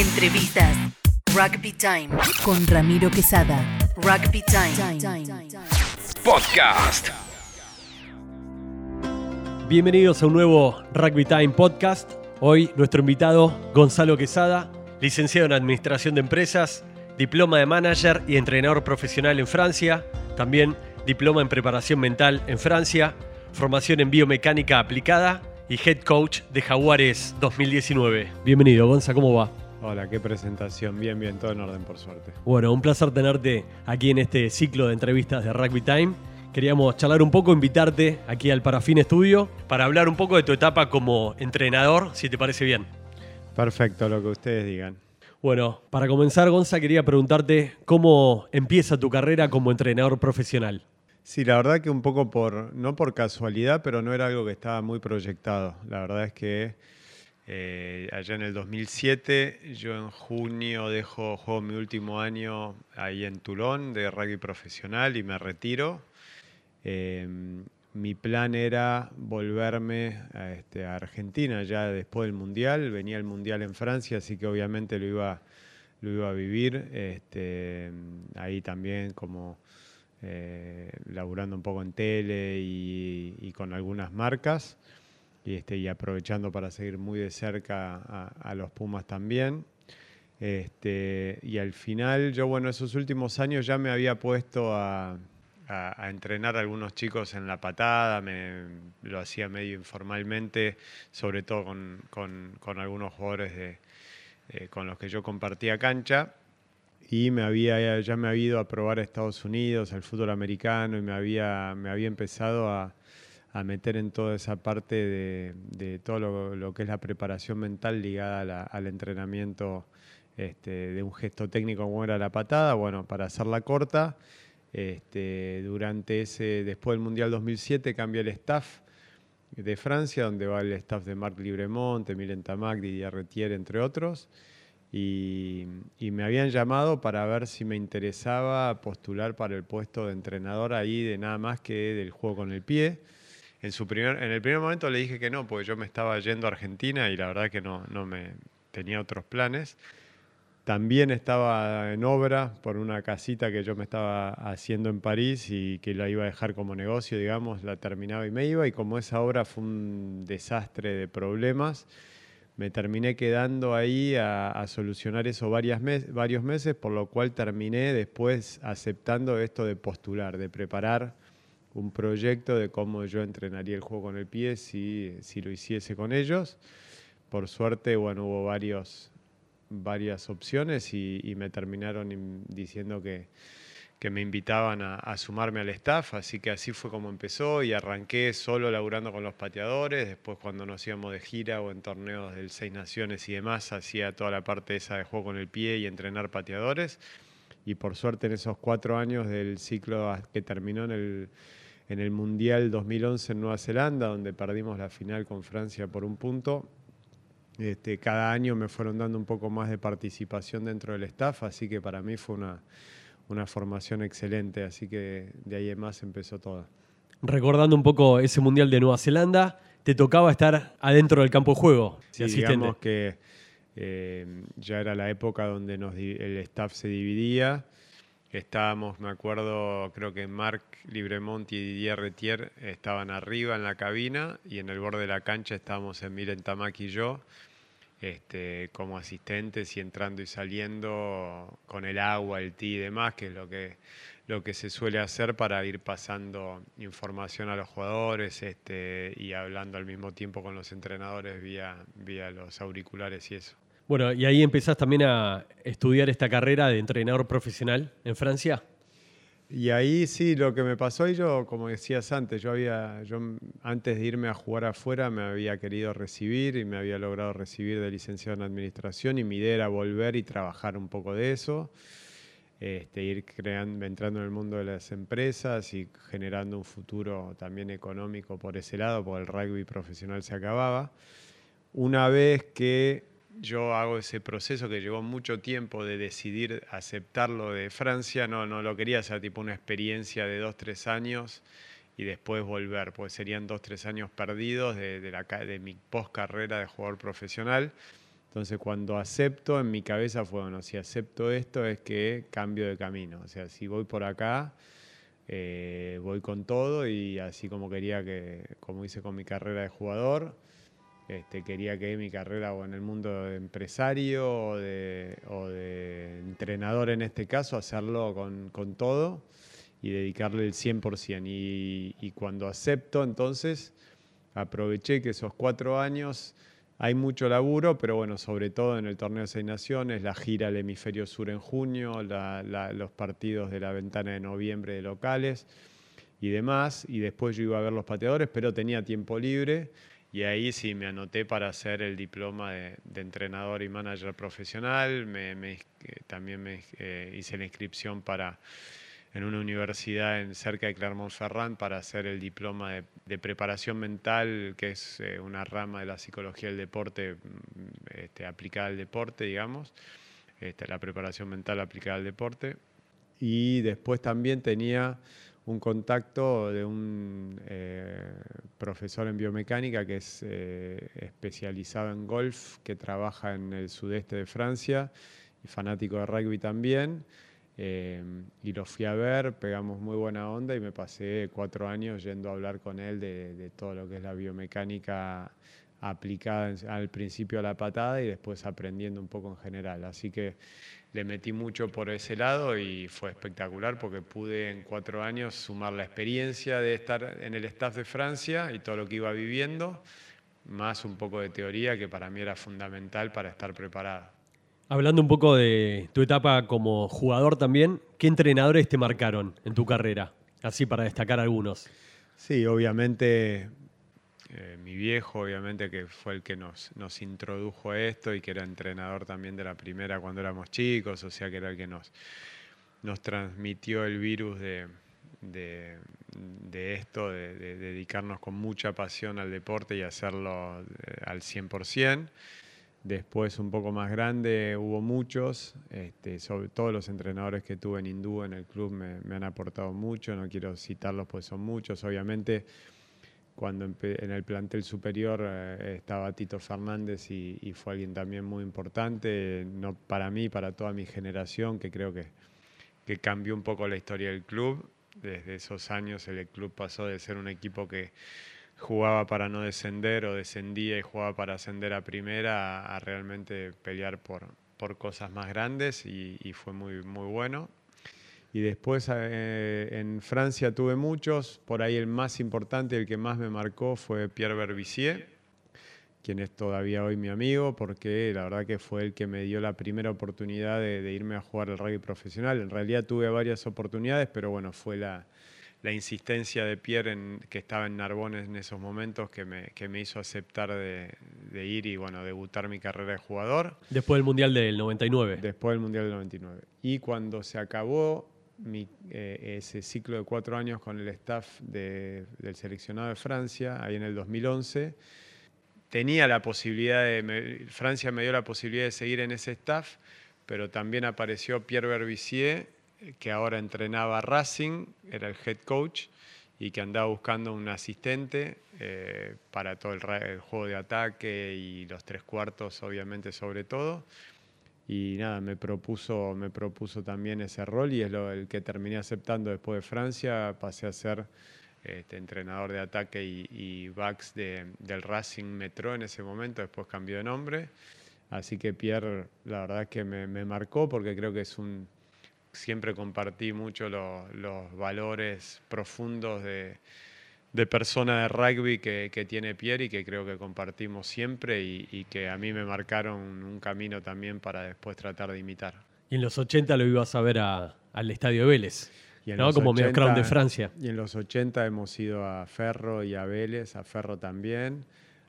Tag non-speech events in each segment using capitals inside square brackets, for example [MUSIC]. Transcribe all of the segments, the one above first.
Entrevistas. Rugby Time. Con Ramiro Quesada. Rugby Time. Podcast. Bienvenidos a un nuevo Rugby Time Podcast. Hoy nuestro invitado Gonzalo Quesada, licenciado en Administración de Empresas, diploma de manager y entrenador profesional en Francia, también diploma en preparación mental en Francia, formación en biomecánica aplicada y head coach de Jaguares 2019. Bienvenido, Gonza, ¿cómo va? Hola, qué presentación. Bien, bien, todo en orden, por suerte. Bueno, un placer tenerte aquí en este ciclo de entrevistas de Rugby Time. Queríamos charlar un poco, invitarte aquí al Parafín Estudio para hablar un poco de tu etapa como entrenador, si te parece bien. Perfecto, lo que ustedes digan. Bueno, para comenzar, Gonza, quería preguntarte cómo empieza tu carrera como entrenador profesional. Sí, la verdad que un poco por, no por casualidad, pero no era algo que estaba muy proyectado. La verdad es que eh, allá en el 2007, yo en junio dejo, juego mi último año ahí en Toulon de rugby profesional y me retiro. Em, mi plan era volverme a, este, a, Argentina ya después del Mundial. Venía el Mundial en Francia, así que obviamente lo iba, lo iba a vivir. Este, ahí también como eh, un poco en tele y, con algunas marcas y, este, y aprovechando para seguir muy de cerca a, los Pumas también. Este, y al final, yo, bueno, esos últimos años ya me había puesto a, entrenar a algunos chicos en la patada, me, lo hacía medio informalmente, sobre todo con, algunos jugadores de, eh, con los que yo compartía cancha y me había, ya me había ido a probar a Estados Unidos, al fútbol americano, y me había, me había empezado a, a meter en toda esa parte de, todo lo, que es la preparación mental ligada al entrenamiento este, de un gesto técnico como era la patada. Bueno, para hacerla corta, este, durante ese, después del Mundial 2007 cambia el staff de Francia, donde va el staff de Marc Libremont, Emilien Tamac, Didier Retier, entre otros y, me habían llamado para ver si me interesaba postular para el puesto de entrenador ahí de nada más que del juego con el pie. En, el primer momento le dije que no, porque yo me estaba yendo a Argentina y la verdad que no, no me tenía otros planes. También estaba en obra por una casita que yo me estaba haciendo en París y que la iba a dejar como negocio, digamos, la terminaba y me iba. Y como esa obra fue un desastre de problemas, me terminé quedando ahí a, solucionar eso varias varios meses, por lo cual terminé después aceptando esto de postular, de preparar un proyecto de cómo yo entrenaría el juego con el pie si, si lo hiciese con ellos. Por suerte, bueno, hubo varios, varias opciones y me terminaron diciendo que, que me invitaban a, sumarme al staff, así que así fue como empezó y arranqué solo laburando con los pateadores, después cuando nos íbamos de gira o en torneos del Seis Naciones y demás, hacía toda la parte esa de juego con el pie y entrenar pateadores y por suerte en esos cuatro años del ciclo que terminó en el, en el Mundial 2011 en Nueva Zelanda, donde perdimos la final con Francia por un punto, este, cada año me fueron dando un poco más de participación dentro del staff, así que para mí fue una una formación excelente, así que de ahí en más empezó todo. Recordando un poco ese Mundial de Nueva Zelanda, te tocaba estar adentro del campo de juego. Sí, digamos que eh, ya era la época donde el staff se dividía. Estábamos, me acuerdo, creo que Marc Libremont y Didier Retier estaban arriba en la cabina y en el borde de la cancha estábamos Miren Tamaki y yo este, como asistentes y entrando y saliendo con el agua, el té y demás, que es lo que, lo que se suele hacer para ir pasando información a los jugadores este, y hablando al mismo tiempo con los entrenadores vía, vía los auriculares y eso. Bueno, y ahí empezás también a estudiar esta carrera de entrenador profesional en Francia. Y ahí sí, lo que me pasó, y yo, como decías antes, yo había, yo antes de irme a jugar afuera me había querido recibir y me había logrado recibir de licenciado en administración y mi idea era volver y trabajar un poco de eso, este, ir creando, entrando en el mundo de las empresas y generando un futuro también económico por ese lado, porque el rugby profesional se acababa. Una vez que yo hago ese proceso que llevó mucho tiempo de decidir aceptarlo de Francia, no, no lo quería hacer tipo una experiencia de dos, tres años y después volver, pues serían dos, tres años perdidos de, la, de mi post carrera de jugador profesional. Entonces cuando acepto, en mi cabeza fue, bueno, si acepto esto es que cambio de camino. O sea, si voy por acá, eh, voy con todo y así como quería que, como hice con mi carrera de jugador, este, quería que mi carrera o en el mundo de empresario o de, entrenador en este caso, hacerlo con, todo y dedicarle el 100%. Y, y cuando acepto, entonces aproveché que esos cuatro años hay mucho laburo, pero bueno, sobre todo en el torneo de Seis Naciones, la gira al hemisferio sur en junio, los partidos de la ventana de noviembre de locales y demás. Y después yo iba a ver los pateadores, pero tenía tiempo libre y ahí sí me anoté para hacer el diploma de, entrenador y manager profesional. también me eh, hice la inscripción para en una universidad en, cerca de Clermont-Ferrand para hacer el diploma de, preparación mental, que es eh, una rama de la psicología del deporte mm, este, aplicada al deporte, digamos, este, la preparación mental aplicada al deporte. Y después también tenía un contacto de un eh, profesor en biomecánica que es eh, especializado en golf, que trabaja en el sudeste de Francia y fanático de rugby también. Em, y lo fui a ver, pegamos muy buena onda y me pasé cuatro años yendo a hablar con él de, todo lo que es la biomecánica aplicada al principio a la patada y después aprendiendo un poco en general. Así que le metí mucho por ese lado y fue espectacular porque pude en cuatro años sumar la experiencia de estar en el staff de Francia y todo lo que iba viviendo, más un poco de teoría que para mí era fundamental para estar preparado. Hablando un poco de tu etapa como jugador también, ¿qué entrenadores te marcaron en tu carrera? Así para destacar algunos. Sí, obviamente eh, mi viejo, obviamente que fue el que nos, nos introdujo a esto y que era entrenador también de la primera cuando éramos chicos, o sea que era el que nos, nos transmitió el virus de, esto, de, de, dedicarnos con mucha pasión al deporte y hacerlo eh, al 100%. Después, un poco más grande, hubo muchos, este, sobre todo los entrenadores que tuve en Hindú en el club me, han aportado mucho, no quiero citarlos pues son muchos. Obviamente, cuando en el plantel superior eh, estaba Tito Fernández y, fue alguien también muy importante, no para mí, para toda mi generación, que creo que, que cambió un poco la historia del club. Desde esos años el club pasó de ser un equipo que jugaba para no descender o descendía y jugaba para ascender a primera a, realmente pelear por, por cosas más grandes y, fue muy, muy bueno. Y después eh, en Francia tuve muchos, por ahí el más importante, el que más me marcó fue Pierre Berbizier, quien es todavía hoy mi amigo, porque la verdad que fue el que me dio la primera oportunidad de, de irme a jugar al rugby profesional. En realidad tuve varias oportunidades, pero bueno, fue la, la insistencia de Pierre, en, que estaba en Narbonne en esos momentos, que me, que me hizo aceptar de, ir y bueno, debutar mi carrera de jugador. Después del Mundial del 99. Después del Mundial del 99. Y cuando se acabó mi, eh, ese ciclo de cuatro años con el staff del seleccionado de Francia, ahí en el 2011, tenía la posibilidad de, Francia me dio la posibilidad de seguir en ese staff, pero también apareció Pierre Berbizier que ahora entrenaba Racing, era el head coach y que andaba buscando un asistente eh, para todo el, juego de ataque y los tres cuartos, obviamente, sobre todo. Y nada, me propuso, me propuso también ese rol y es lo, el que terminé aceptando después de Francia. Pasé a ser este, entrenador de ataque y, backs del Racing Metro en ese momento, después cambió de nombre. Así que Pierre, la verdad es que me marcó porque creo que es un, siempre compartí mucho los valores profundos de, persona de rugby que, tiene Pierre y que creo que compartimos siempre y, que a mí me marcaron un camino también para después tratar de imitar. Y en los 80 lo ibas a ver al Estadio Vélez. ¿no? Como medio crown de Francia. Y en los 80 hemos ido a Ferro y a Vélez, a Ferro también,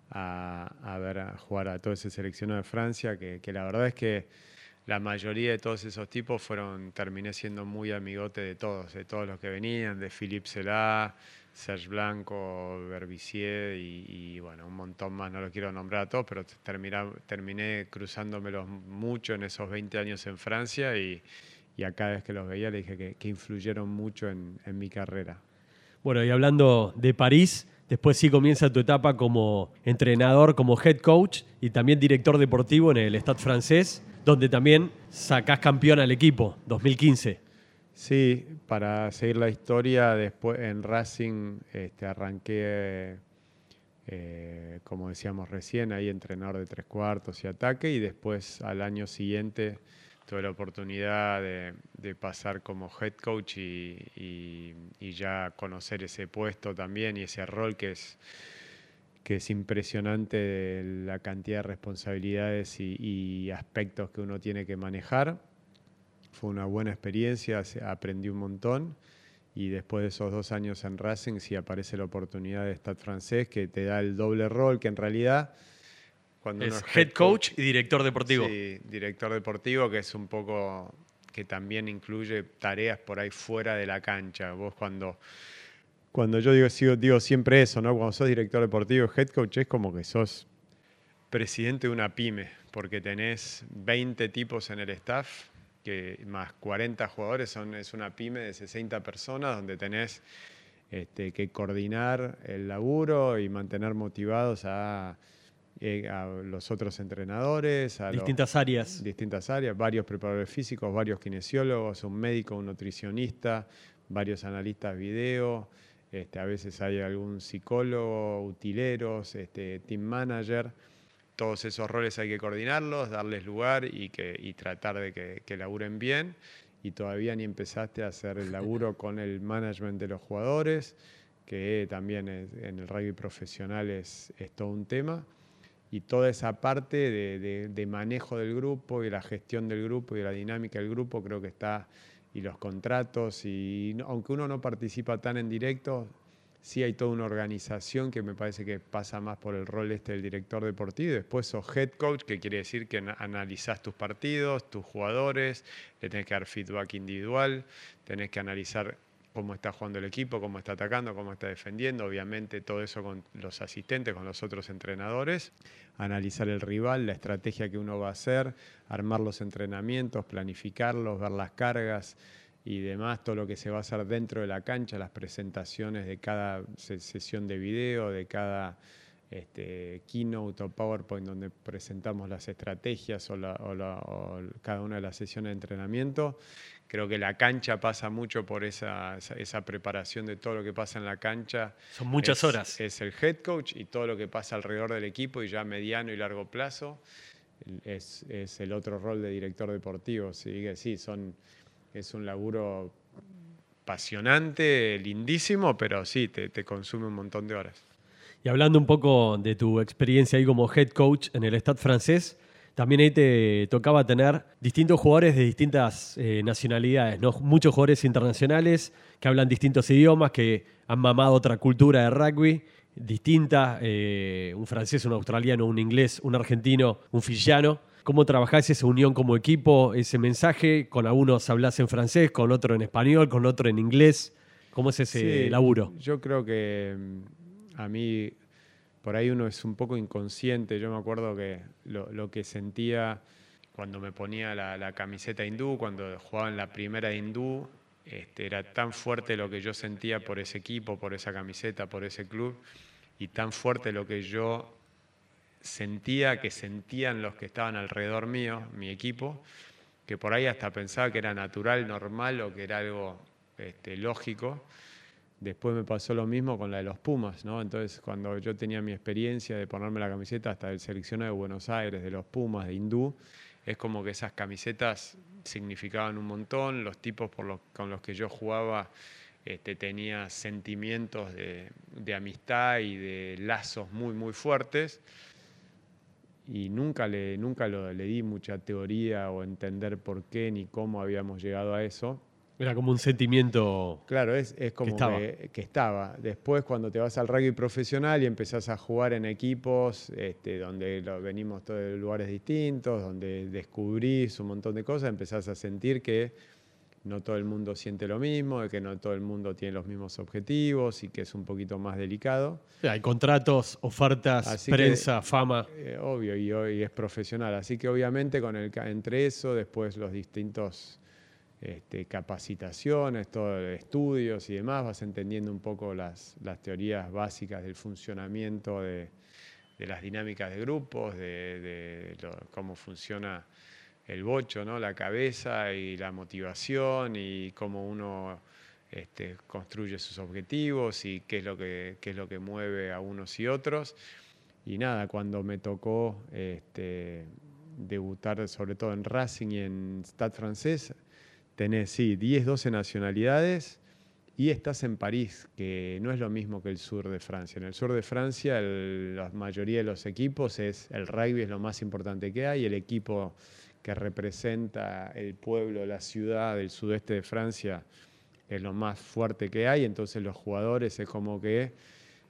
a, ver a jugar a todo ese seleccionado de Francia, que la verdad es que la mayoría de todos esos tipos fueron, terminé siendo muy amigote de todos, de todos los que venían, de Philippe Selá, Serge Blanco, Berbicier y, bueno, un montón más, no lo quiero nombrar a todos, pero terminé, cruzándomelos mucho en esos 20 años en Francia y, a cada vez que los veía le dije que, influyeron mucho en, en mi carrera. Bueno, y hablando de París, Después sí comienza tu etapa como entrenador, como head coach y también director deportivo en el Stade francés, donde también sacás campeón al equipo, 2015. Sí, para seguir la historia, después en Racing este, arranqué, eh, como decíamos recién, ahí entrenador de tres cuartos y ataque, y después al año siguiente tuve la oportunidad de, pasar como head coach y, ya conocer ese puesto también y ese rol que es, que es impresionante la cantidad de responsabilidades y, aspectos que uno tiene que manejar. Fue una buena experiencia, aprendí un montón y después de esos dos años en Racing sí aparece la oportunidad de estar francés que te da el doble rol que en realidad cuando es, head coach y director deportivo. Sí, director deportivo, que es un poco que también incluye tareas por ahí fuera de la cancha. Vos cuando, cuando yo digo, digo siempre eso, ¿no? Cuando sos director deportivo, head coach es como que sos presidente de una pyme, porque tenés 20 tipos en el staff, que más 40 jugadores, son, es una pyme de 60 personas donde tenés este, que coordinar el laburo y mantener motivados a eh, a los otros entrenadores, a distintas áreas. Distintas áreas, varios preparadores físicos, varios kinesiólogos, un médico, un nutricionista, varios analistas video, este, a veces hay algún psicólogo, utileros, este, team manager. Todos esos roles hay que coordinarlos, darles lugar y, que, y tratar de que, que laburen bien. Y todavía ni empezaste a hacer el laburo [LAUGHS] con el management de los jugadores, que también en el rugby profesional es, es todo un tema y toda esa parte de, manejo del grupo y la gestión del grupo y la dinámica del grupo creo que está, y los contratos, y aunque uno no participa tan en directo, sí hay toda una organización que me parece que pasa más por el rol este del director deportivo, después sos head coach, que quiere decir que analizás tus partidos, tus jugadores, le tenés que dar feedback individual, tenés que analizar cómo está jugando el equipo, cómo está atacando, cómo está defendiendo, obviamente todo eso con los asistentes, con los otros entrenadores, analizar el rival, la estrategia que uno va a hacer, armar los entrenamientos, planificarlos, ver las cargas y demás, todo lo que se va a hacer dentro de la cancha, las presentaciones de cada sesión de video, de cada este, keynote o PowerPoint donde presentamos las estrategias o, cada una de las sesiones de entrenamiento. Creo que la cancha pasa mucho por esa, esa, preparación de todo lo que pasa en la cancha. Son muchas horas. Es el head coach y todo lo que pasa alrededor del equipo y ya mediano y largo plazo es, es el otro rol de director deportivo. ¿sí? sí, son, es un laburo apasionante, lindísimo, pero sí, te, te consume un montón de horas. Y hablando un poco de tu experiencia ahí como head coach en el Stade francés, también ahí te tocaba tener distintos jugadores de distintas eh, nacionalidades, ¿no? muchos jugadores internacionales que hablan distintos idiomas, que han mamado otra cultura de rugby distinta, eh, un francés, un australiano, un inglés, un argentino, un fillano. ¿Cómo trabajás esa unión como equipo, ese mensaje? Con algunos hablas en francés, con otro en español, con otro en inglés. ¿Cómo es ese laburo? Yo creo que a mí por ahí uno es un poco inconsciente. Yo me acuerdo que lo, que sentía cuando me ponía la, camiseta hindú, cuando jugaba en la primera hindú, este, era tan fuerte lo que yo sentía por ese equipo, por esa camiseta, por ese club, y tan fuerte lo que yo sentía que sentían los que estaban alrededor mío, mi equipo, que por ahí hasta pensaba que era natural, normal o que era algo este, lógico. Después me pasó lo mismo con la de los Pumas, ¿no? Entonces, cuando yo tenía mi experiencia de ponerme la camiseta hasta el seleccionado de Buenos Aires, de los Pumas, de Hindú, es como que esas camisetas significaban un montón, los tipos por los, con los que yo jugaba este, tenía sentimientos de, amistad y de lazos muy, muy fuertes. Y nunca, le, nunca lo, le di mucha teoría o entender por qué ni cómo habíamos llegado a eso era como un sentimiento. Claro, es, como que estaba. Después, cuando te vas al rugby profesional y empezás a jugar en equipos este, donde venimos todos de lugares distintos, donde descubrís un montón de cosas, empezás a sentir que no todo el mundo siente lo mismo, que no todo el mundo tiene los mismos objetivos y que es un poquito más delicado. hay contratos, ofertas, prensa, fama. Eh, obvio, y hoy es profesional. Así que obviamente con el, entre eso, después los distintos este, capacitaciones, todo, estudios y demás, vas entendiendo un poco las, teorías básicas del funcionamiento de, las dinámicas de grupos, de, cómo funciona el bocho, ¿no? la cabeza y la motivación y cómo uno este, construye sus objetivos y qué es, lo que, qué es lo que mueve a unos y otros. Y nada, cuando me tocó este, debutar sobre todo en Racing y en Stade Francés, tenés, sí, 10, 12 nacionalidades y estás en París, que no es lo mismo que el sur de Francia. En el sur de Francia la mayoría de los equipos es, el rugby es lo más importante que hay, el equipo que representa el pueblo, la ciudad del sudeste de Francia es lo más fuerte que hay, entonces los jugadores es como que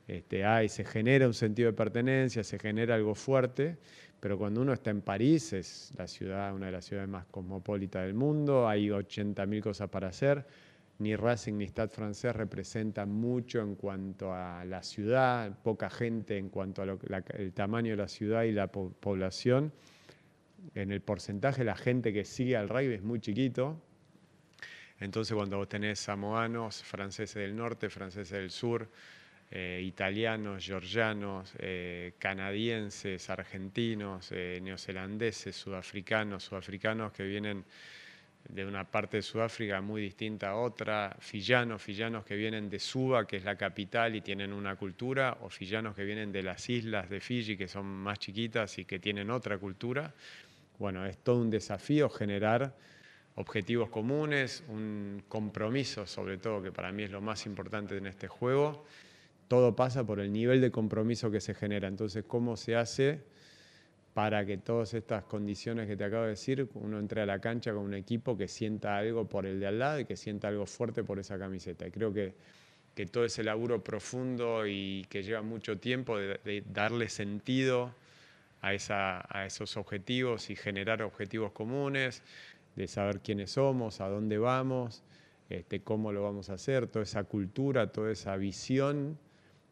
este, hay, se genera un sentido de pertenencia, se genera algo fuerte, pero cuando uno está en París, es la ciudad, una de las ciudades más cosmopolitas del mundo, hay 80.000 cosas para hacer. Ni Racing ni Stade francés representan mucho en cuanto a la ciudad, poca gente en cuanto al tamaño de la ciudad y la población. En el porcentaje, la gente que sigue al rugby es muy chiquito. Entonces, cuando vos tenés samoanos, franceses del norte, franceses del sur, eh, italianos, georgianos, eh, canadienses, argentinos, eh, neozelandeses, sudafricanos, sudafricanos que vienen de una parte de Sudáfrica muy distinta a otra, fillanos, fillanos que vienen de Suba, que es la capital y tienen una cultura, o fillanos que vienen de las islas de Fiji, que son más chiquitas y que tienen otra cultura. Bueno, es todo un desafío generar objetivos comunes, un compromiso sobre todo, que para mí es lo más importante en este juego, todo pasa por el nivel de compromiso que se genera. Entonces, ¿cómo se hace para que todas estas condiciones que te acabo de decir, uno entre a la cancha con un equipo que sienta algo por el de al lado y que sienta algo fuerte por esa camiseta? Y creo que, que todo ese laburo profundo y que lleva mucho tiempo de, darle sentido a, esos objetivos y generar objetivos comunes, de saber quiénes somos, a dónde vamos, este, cómo lo vamos a hacer, toda esa cultura, toda esa visión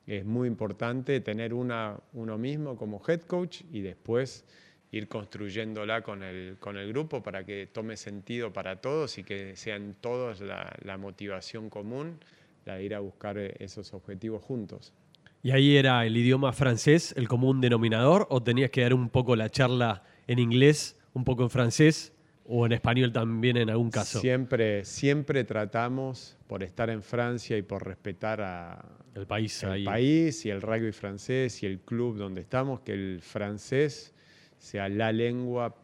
es muy importante tener una, uno mismo como head coach y después ir construyéndola con el, con el grupo para que tome sentido para todos y que sean todos la, la motivación común, la de ir a buscar esos objetivos juntos. ¿Y ahí era el idioma francés el común denominador o tenías que dar un poco la charla en inglés, un poco en francés o en español también en algún caso? Siempre, siempre tratamos, por estar en Francia y por respetar a, el país, el país y el rugby francés y el club donde estamos, que el francés sea la lengua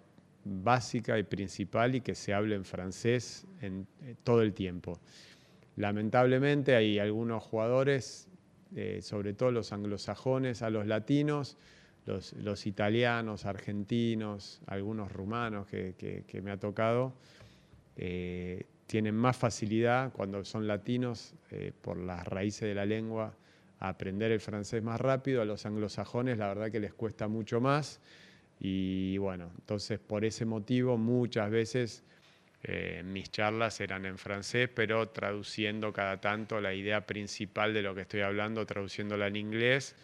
básica y principal y que se hable en francés en, eh, todo el tiempo. Lamentablemente hay algunos jugadores, eh, sobre todo los anglosajones, a los latinos, los, italianos, argentinos, algunos rumanos que, me ha tocado, eh, tienen más facilidad cuando son latinos eh, por las raíces de la lengua a aprender el francés más rápido. A los anglosajones la verdad que les cuesta mucho más. Y bueno, entonces por ese motivo muchas veces eh, mis charlas eran en francés, pero traduciendo cada tanto la idea principal de lo que estoy hablando, traduciéndola en inglés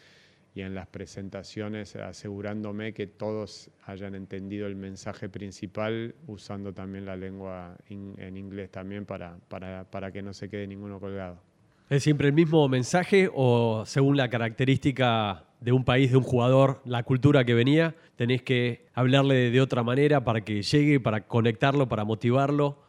y en las presentaciones asegurándome que todos hayan entendido el mensaje principal usando también la lengua en inglés también para, para, para, que no se quede ninguno colgado. ¿Es siempre el mismo mensaje o según la característica de un país, de un jugador, la cultura que venía, tenés que hablarle de otra manera para que llegue, para conectarlo, para motivarlo?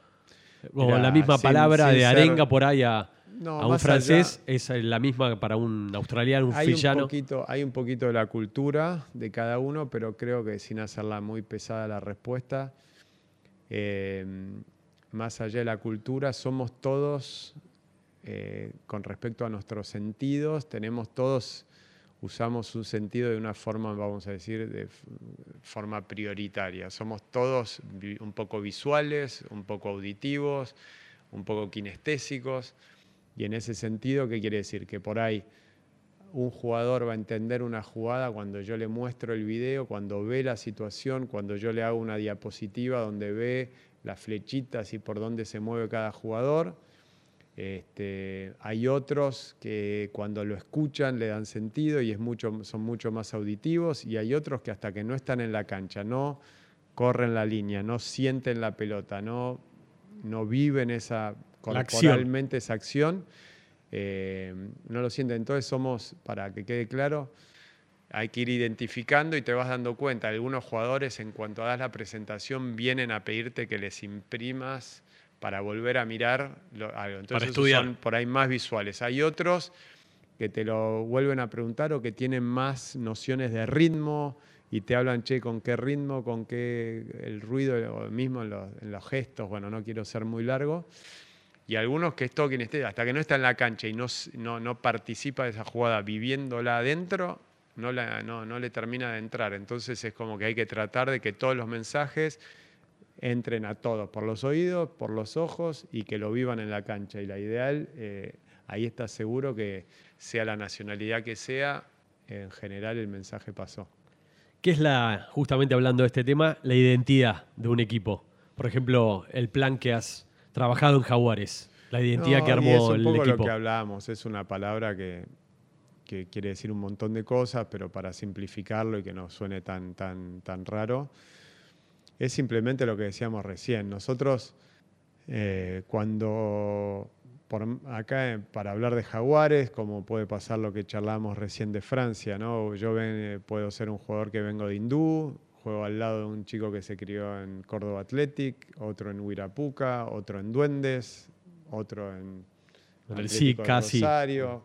O la misma palabra de arenga por ahí a a un francés es la misma para un australiano, un hay Un poquito, hay un poquito de la cultura de cada uno, pero creo que sin hacerla muy pesada la respuesta, eh, más allá de la cultura, somos todos, eh, con respecto a nuestros sentidos, tenemos todos, usamos un sentido de una forma, vamos a decir, de forma prioritaria. Somos todos un poco visuales, un poco auditivos, un poco kinestésicos. Y en ese sentido, ¿qué quiere decir? Que por ahí un jugador va a entender una jugada cuando yo le muestro el video, cuando ve la situación, cuando yo le hago una diapositiva donde ve las flechitas y por dónde se mueve cada jugador. Este, hay otros que cuando lo escuchan le dan sentido y es mucho, son mucho más auditivos y hay otros que hasta que no están en la cancha, no corren la línea, no sienten la pelota, no no viven esa La acción. corporalmente esa acción, eh, no lo sienten. Entonces somos, para que quede claro, hay que ir identificando y te vas dando cuenta. Algunos jugadores en cuanto das la presentación vienen a pedirte que les imprimas para volver a mirar lo- algo. Entonces esos estudiar. son por ahí más visuales. Hay otros que te lo vuelven a preguntar o que tienen más nociones de ritmo y te hablan, che, con qué ritmo, con qué el ruido, o mismo en los, en los gestos, bueno, no quiero ser muy largo. Y algunos que quien esté, hasta que no está en la cancha y no, no, no participa de esa jugada viviéndola adentro, no, la, no, no le termina de entrar. Entonces es como que hay que tratar de que todos los mensajes entren a todos, por los oídos, por los ojos y que lo vivan en la cancha. Y la ideal, eh, ahí está seguro que sea la nacionalidad que sea, en general el mensaje pasó. ¿Qué es la, justamente hablando de este tema, la identidad de un equipo? Por ejemplo, el plan que has trabajado en Jaguares, la identidad No, que y armó es un el poco equipo. lo que hablábamos, es una palabra que, que quiere decir un montón de cosas, pero para simplificarlo y que no suene tan, tan, tan raro, es simplemente lo que decíamos recién. Nosotros, eh, cuando por acá, eh, para hablar de jaguares, como puede pasar lo que charlamos recién de Francia, ¿no? Yo ven- eh, puedo ser un jugador que vengo de Hindú, juego al lado de un chico que se crió en Córdoba Athletic, otro en Huirapuca, otro en Duendes, otro en sí. Rosario.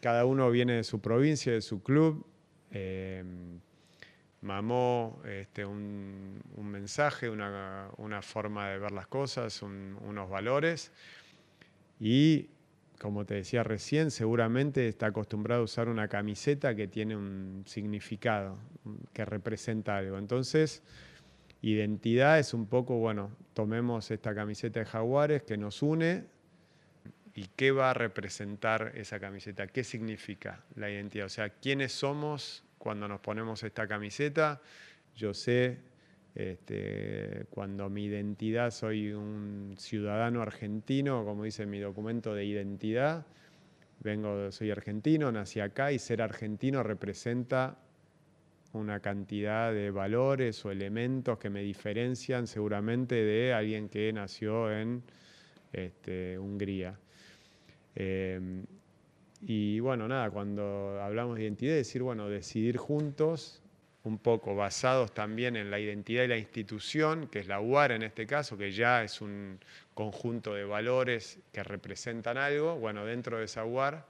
Cada uno viene de su provincia, de su club. eh, mamó este, un, mensaje, una, forma de ver las cosas, un- unos valores. Y, como te decía recién, seguramente está acostumbrado a usar una camiseta que tiene un significado, que representa algo. Entonces, identidad es un poco, bueno, tomemos esta camiseta de Jaguares que nos une, ¿Y qué va a representar esa camiseta? ¿Qué significa la identidad? O sea, ¿quiénes somos cuando nos ponemos esta camiseta? Yo sé, este, cuando mi identidad soy un ciudadano argentino, como dice mi documento de identidad, vengo, soy argentino, nací acá y ser argentino representa una cantidad de valores o elementos que me diferencian seguramente de alguien que nació en este, Hungría. Eh, y bueno, nada, cuando hablamos de identidad, decir, bueno, decidir juntos, un poco basados también en la identidad y la institución, que es la UAR en este caso, que ya es un conjunto de valores que representan algo, bueno, dentro de esa UAR,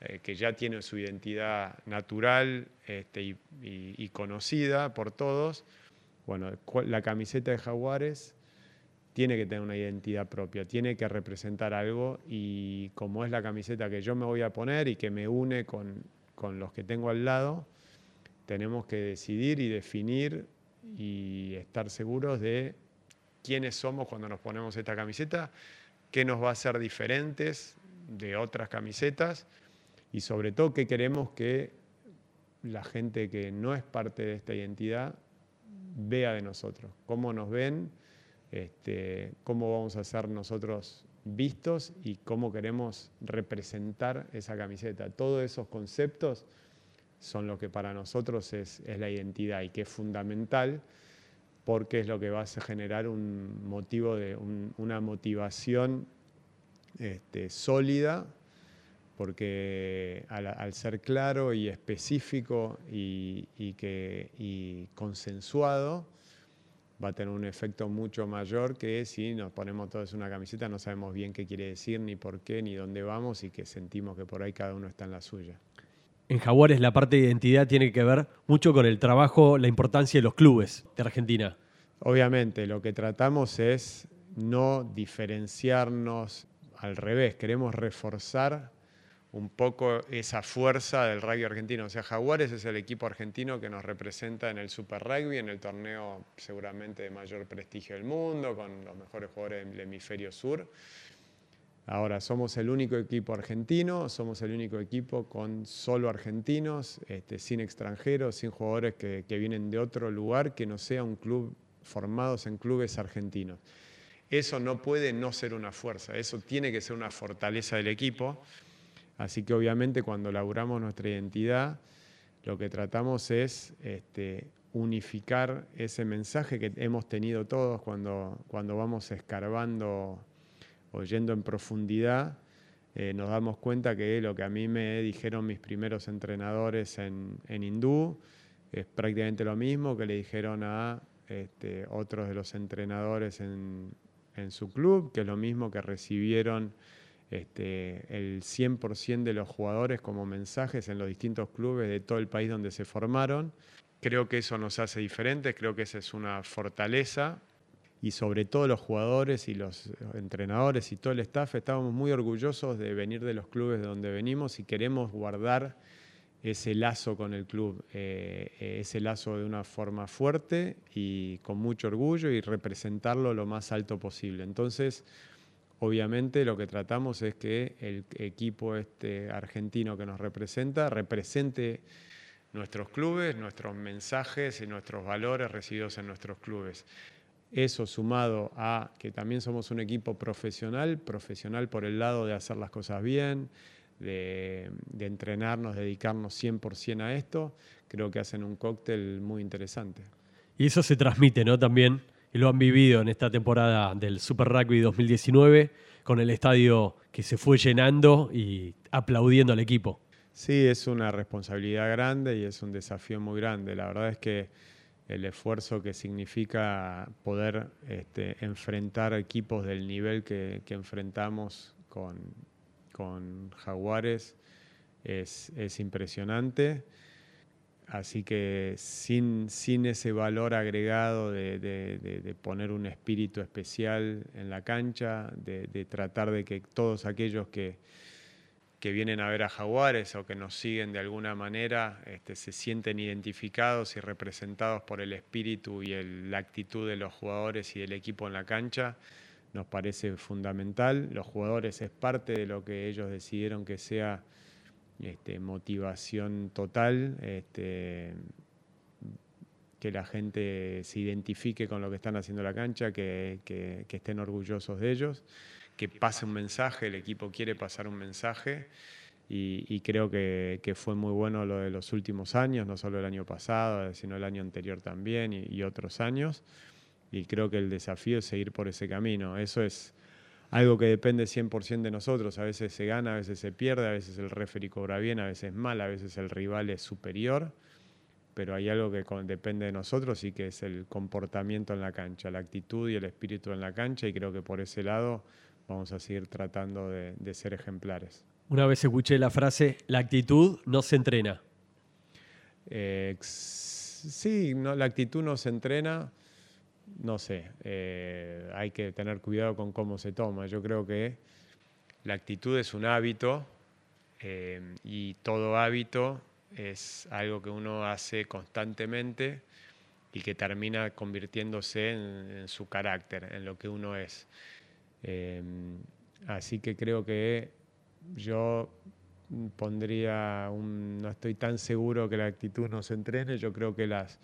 eh, que ya tiene su identidad natural este, y, y- conocida por todos, bueno, la camiseta de Jaguares tiene que tener una identidad propia, tiene que representar algo y como es la camiseta que yo me voy a poner y que me une con, con los que tengo al lado, tenemos que decidir y definir y estar seguros de quiénes somos cuando nos ponemos esta camiseta, qué nos va a hacer diferentes de otras camisetas y sobre todo qué queremos que la gente que no es parte de esta identidad vea de nosotros, cómo nos ven, este, cómo vamos a ser nosotros vistos y cómo queremos representar esa camiseta. Todos esos conceptos son lo que para nosotros es, la identidad y que es fundamental porque es lo que va a generar un motivo de un- una motivación este, sólida porque al, ser claro y específico y que, y consensuado, va a tener un efecto mucho mayor que si nos ponemos todos una camiseta, no sabemos bien qué quiere decir, ni por qué, ni dónde vamos y que sentimos que por ahí cada uno está en la suya. En Jaguares la parte de identidad tiene que ver mucho con el trabajo, la importancia de los clubes de Argentina. Obviamente, lo que tratamos es no diferenciarnos al revés, queremos reforzar un poco esa fuerza del rugby argentino. O sea, Jaguares es el equipo argentino que nos representa en el Super Rugby, en el torneo seguramente de mayor prestigio del mundo, con los mejores jugadores del hemisferio sur. Ahora, somos el único equipo argentino, somos el único equipo con solo argentinos, este, sin extranjeros, sin jugadores que, que vienen de otro lugar que no sea un club formados en clubes argentinos. Eso no puede no ser una fuerza, eso tiene que ser una fortaleza del equipo. Así que obviamente cuando laburamos nuestra identidad, lo que tratamos es este, unificar ese mensaje que hemos tenido todos cuando, cuando vamos escarbando o yendo en profundidad, eh, nos damos cuenta que lo que a mí me dijeron mis primeros entrenadores en, en hindú es prácticamente lo mismo que le dijeron a este, otros de los entrenadores en, en, su club, que es lo mismo que recibieron este, el 100% de los jugadores como mensajes en los distintos clubes de todo el país donde se formaron. Creo que eso nos hace diferentes, creo que esa es una fortaleza y sobre todo los jugadores y los entrenadores y todo el staff estábamos muy orgullosos de venir de los clubes de donde venimos y queremos guardar ese lazo con el club, eh, ese lazo de una forma fuerte y con mucho orgullo y representarlo lo más alto posible. Entonces, obviamente lo que tratamos es que el equipo este argentino que nos representa represente nuestros clubes, nuestros mensajes y nuestros valores recibidos en nuestros clubes. Eso sumado a que también somos un equipo profesional, profesional por el lado de hacer las cosas bien, de, entrenarnos, dedicarnos 100% a esto, creo que hacen un cóctel muy interesante. Y eso se transmite, ¿no? También, y lo han vivido en esta temporada del Super Rugby 2019, con el estadio que se fue llenando y aplaudiendo al equipo. Sí, es una responsabilidad grande y es un desafío muy grande. La verdad es que el esfuerzo que significa poder este, enfrentar equipos del nivel que, enfrentamos con, con Jaguares es, impresionante. Así que sin, sin ese valor agregado de, poner un espíritu especial en la cancha, de tratar de que todos aquellos que, que vienen a ver a Jaguares o que nos siguen de alguna manera este, se sienten identificados y representados por el espíritu y la actitud de los jugadores y del equipo en la cancha, nos parece fundamental. Los jugadores es parte de lo que ellos decidieron que sea este, motivación total, este, que la gente se identifique con lo que están haciendo en la cancha, que estén orgullosos de ellos que pase un mensaje, el equipo quiere pasar un mensaje y, creo que, fue muy bueno lo de los últimos años, no solo el año pasado, sino el año anterior también y, otros años. Y creo que el desafío es seguir por ese camino. Eso es algo que depende 100% de nosotros. A veces se gana, a veces se pierde, a veces el referee cobra bien, a veces mal, a veces el rival es superior. Pero hay algo que depende de nosotros y que es el comportamiento en la cancha, la actitud y el espíritu en la cancha. Y creo que por ese lado vamos a seguir tratando de, ser ejemplares. Una vez escuché la frase, la actitud no se entrena. Eh, sí, no, la actitud no se entrena, no sé, eh, hay que tener cuidado con cómo se toma. Yo creo que la actitud es un hábito eh, y todo hábito es algo que uno hace constantemente y que termina convirtiéndose en su carácter, en lo que uno es. Em, así que creo que yo pondría un, no estoy tan seguro que la actitud no se entrene, yo creo que las,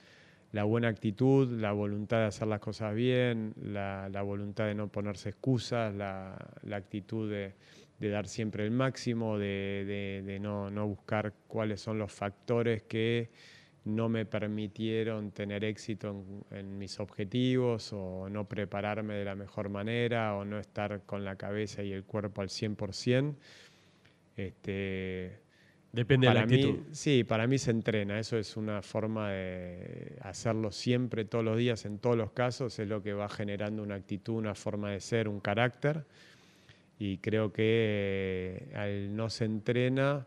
la buena actitud, la voluntad de hacer las cosas bien, la, voluntad de no ponerse excusas, la, actitud de, dar siempre el máximo, de, no, buscar cuáles son los factores que no me permitieron tener éxito en, mis objetivos o no prepararme de la mejor manera o no estar con la cabeza y el cuerpo al 100%. Este, Depende de la actitud. sí, para mí se entrena. Eso es una forma de hacerlo siempre, todos los días, en todos los casos. Es lo que va generando una actitud, una forma de ser, un carácter. Y creo que eh, al no se entrena,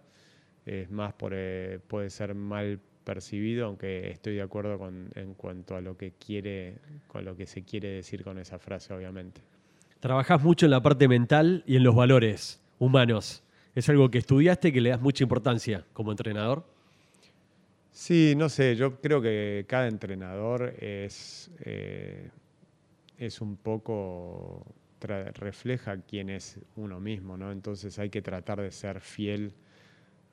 es más, por, eh, puede ser mal percibido, aunque estoy de acuerdo con, en cuanto a lo que quiere, con lo que se quiere decir con esa frase, obviamente. Trabajas mucho en la parte mental y en los valores humanos. ¿Es algo que estudiaste que le das mucha importancia como entrenador? Sí, no sé, yo creo que cada entrenador es, eh, es un poco, refleja quién es uno mismo, ¿no? Entonces hay que tratar de ser fiel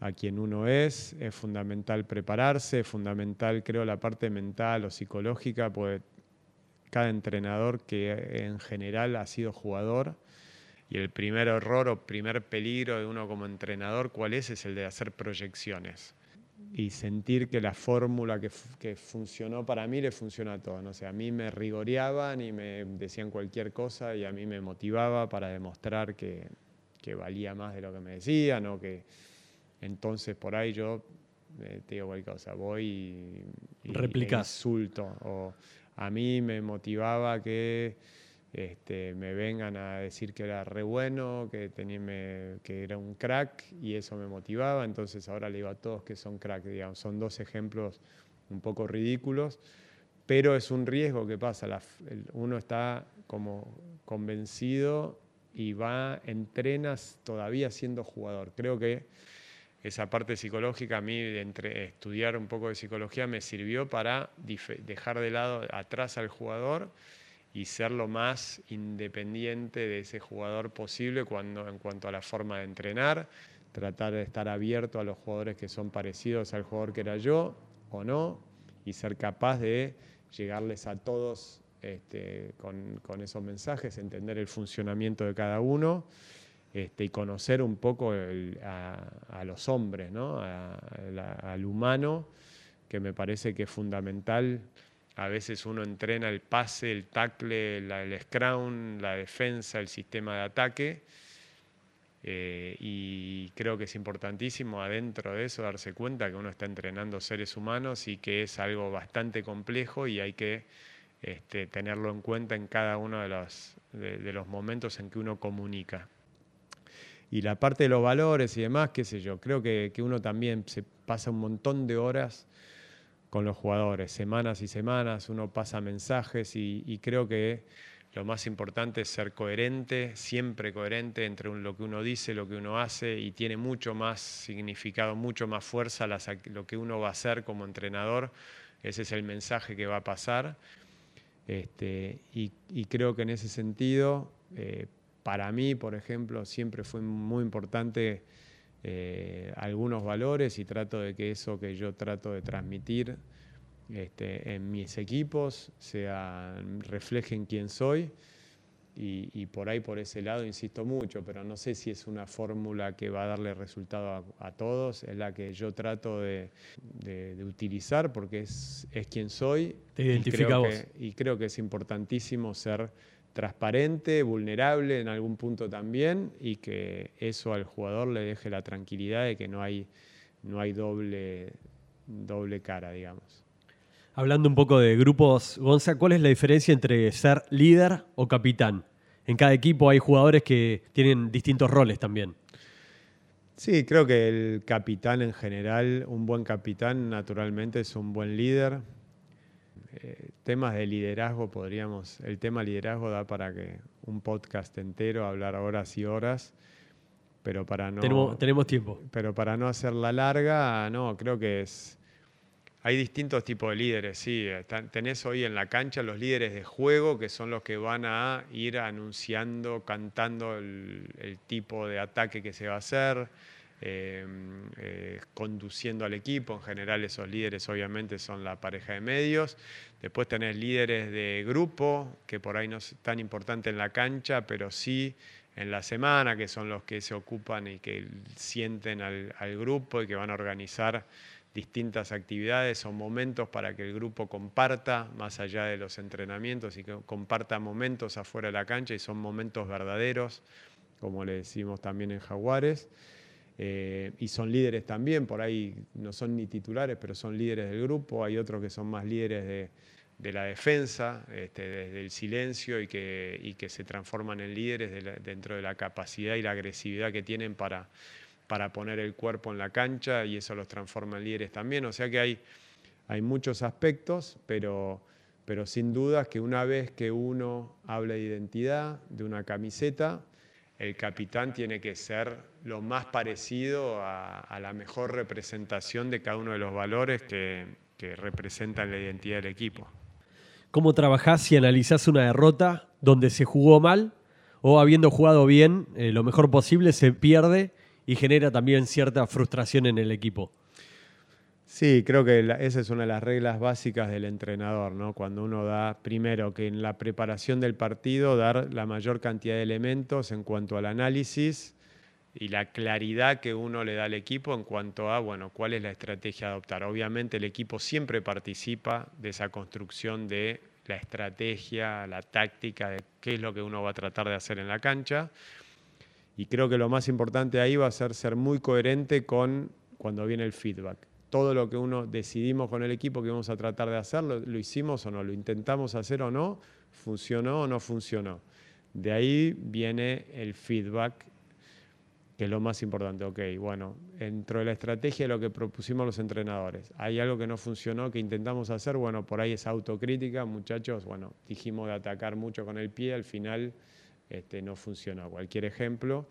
a quien uno es, es fundamental prepararse, es fundamental creo la parte mental o psicológica, pues cada entrenador que en general ha sido jugador y el primer error o primer peligro de uno como entrenador, ¿cuál es? Es el de hacer proyecciones. y sentir que la fórmula que, que, funcionó para mí le funciona a todos. ¿no? O sea, a mí me rigoreaban y me decían cualquier cosa y a mí me motivaba para demostrar que, que valía más de lo que me decían o que entonces por ahí yo eh, te digo cualquier cosa, voy y, y insulto. O a mí me motivaba que este, me vengan a decir que era re bueno, que, tenía, que era un crack y eso me motivaba. Entonces ahora le digo a todos que son crack, digamos. Son dos ejemplos un poco ridículos, pero es un riesgo que pasa. uno está como convencido y va, entrenas todavía siendo jugador. Creo que esa parte psicológica a mí, de entre, estudiar un poco de psicología, me sirvió para dejar de lado atrás al jugador y ser lo más independiente de ese jugador posible cuando, en cuanto a la forma de entrenar, tratar de estar abierto a los jugadores que son parecidos al jugador que era yo o no, y ser capaz de llegarles a todos este, con, esos mensajes, entender el funcionamiento de cada uno este, y conocer un poco a, los hombres, ¿no? al humano, que me parece que es fundamental a veces uno entrena el pase, el tackle, el scrum, la defensa, el sistema de ataque. Eh, y creo que es importantísimo adentro de eso darse cuenta que uno está entrenando seres humanos y que es algo bastante complejo y hay que este, tenerlo en cuenta en cada uno de los, de los momentos en que uno comunica. Y la parte de los valores y demás, qué sé yo, creo que, que uno también se pasa un montón de horas con los jugadores, semanas y semanas, uno pasa mensajes y, creo que lo más importante es ser coherente, siempre coherente entre lo que uno dice, lo que uno hace y tiene mucho más significado, mucho más fuerza lo que uno va a hacer como entrenador. Ese es el mensaje que va a pasar. Este, y, creo que en ese sentido, eh, para mí, por ejemplo, siempre fue muy importante eh, algunos valores y trato de que eso que yo trato de transmitir este, en mis equipos sea, reflejen quién soy. Y, por ahí, por ese lado, insisto mucho, pero no sé si es una fórmula que va a darle resultado a, todos, es la que yo trato de, utilizar porque es, es quien soy. Te identifica y creo que es importantísimo ser transparente, vulnerable en algún punto también y que eso al jugador le deje la tranquilidad de que no hay, no hay doble, doble cara, digamos. Hablando un poco de grupos, Gonza, ¿cuál es la diferencia entre ser líder o capitán? En cada equipo hay jugadores que tienen distintos roles también. Sí, creo que el capitán en general, un buen capitán naturalmente es un buen líder, eh, temas de liderazgo podríamos, el tema liderazgo da para que un podcast entero, hablar horas y horas, pero para no... Tenemos, tiempo. Pero para no hacerla larga, no, creo que es... Hay distintos tipos de líderes, sí. tenés hoy en la cancha los líderes de juego, que son los que van a ir anunciando, cantando el tipo de ataque que se va a hacer Em, eh, conduciendo al equipo. En general esos líderes obviamente son la pareja de medios. Después tenés líderes de grupo, que por ahí no es tan importante en la cancha, pero sí en la semana, que son los que se ocupan y que sienten al, grupo y que van a organizar distintas actividades o momentos para que el grupo comparta más allá de los entrenamientos y que comparta momentos afuera de la cancha y son momentos verdaderos, como le decimos también en Jaguares. Eh, y son líderes también, por ahí no son ni titulares, pero son líderes del grupo, hay otros que son más líderes de, la defensa, este, desde el silencio y que, y que se transforman en líderes dentro de la capacidad y la agresividad que tienen para, para poner el cuerpo en la cancha y eso los transforma en líderes también. O sea que hay, hay muchos aspectos, pero, pero sin dudas que una vez que uno habla de identidad, de una camiseta, el capitán tiene que ser lo más parecido a, la mejor representación de cada uno de los valores que, representan la identidad del equipo. ¿Cómo trabajás si analizás una derrota donde se jugó mal o habiendo jugado bien, eh, lo mejor posible, se pierde y genera también cierta frustración en el equipo? Sí, creo que esa es una de las reglas básicas del entrenador, ¿no? Cuando uno da, primero, que en la preparación del partido dar la mayor cantidad de elementos en cuanto al análisis y la claridad que uno le da al equipo en cuanto a, bueno, cuál es la estrategia a adoptar. Obviamente el equipo siempre participa de esa construcción de la estrategia, la táctica, de qué es lo que uno va a tratar de hacer en la cancha. Y creo que lo más importante ahí va a ser ser muy coherente con cuando viene el feedback. Todo lo que uno decidimos con el equipo que vamos a tratar de hacer, lo, lo hicimos o no, lo intentamos hacer o no, funcionó o no funcionó. De ahí viene el feedback que es lo más importante. Ok, bueno, dentro de la estrategia de lo que propusimos los entrenadores, hay algo que no funcionó, que intentamos hacer, bueno, por ahí es autocrítica, muchachos, bueno, dijimos de atacar mucho con el pie, al final este, no funcionó. Cualquier ejemplo,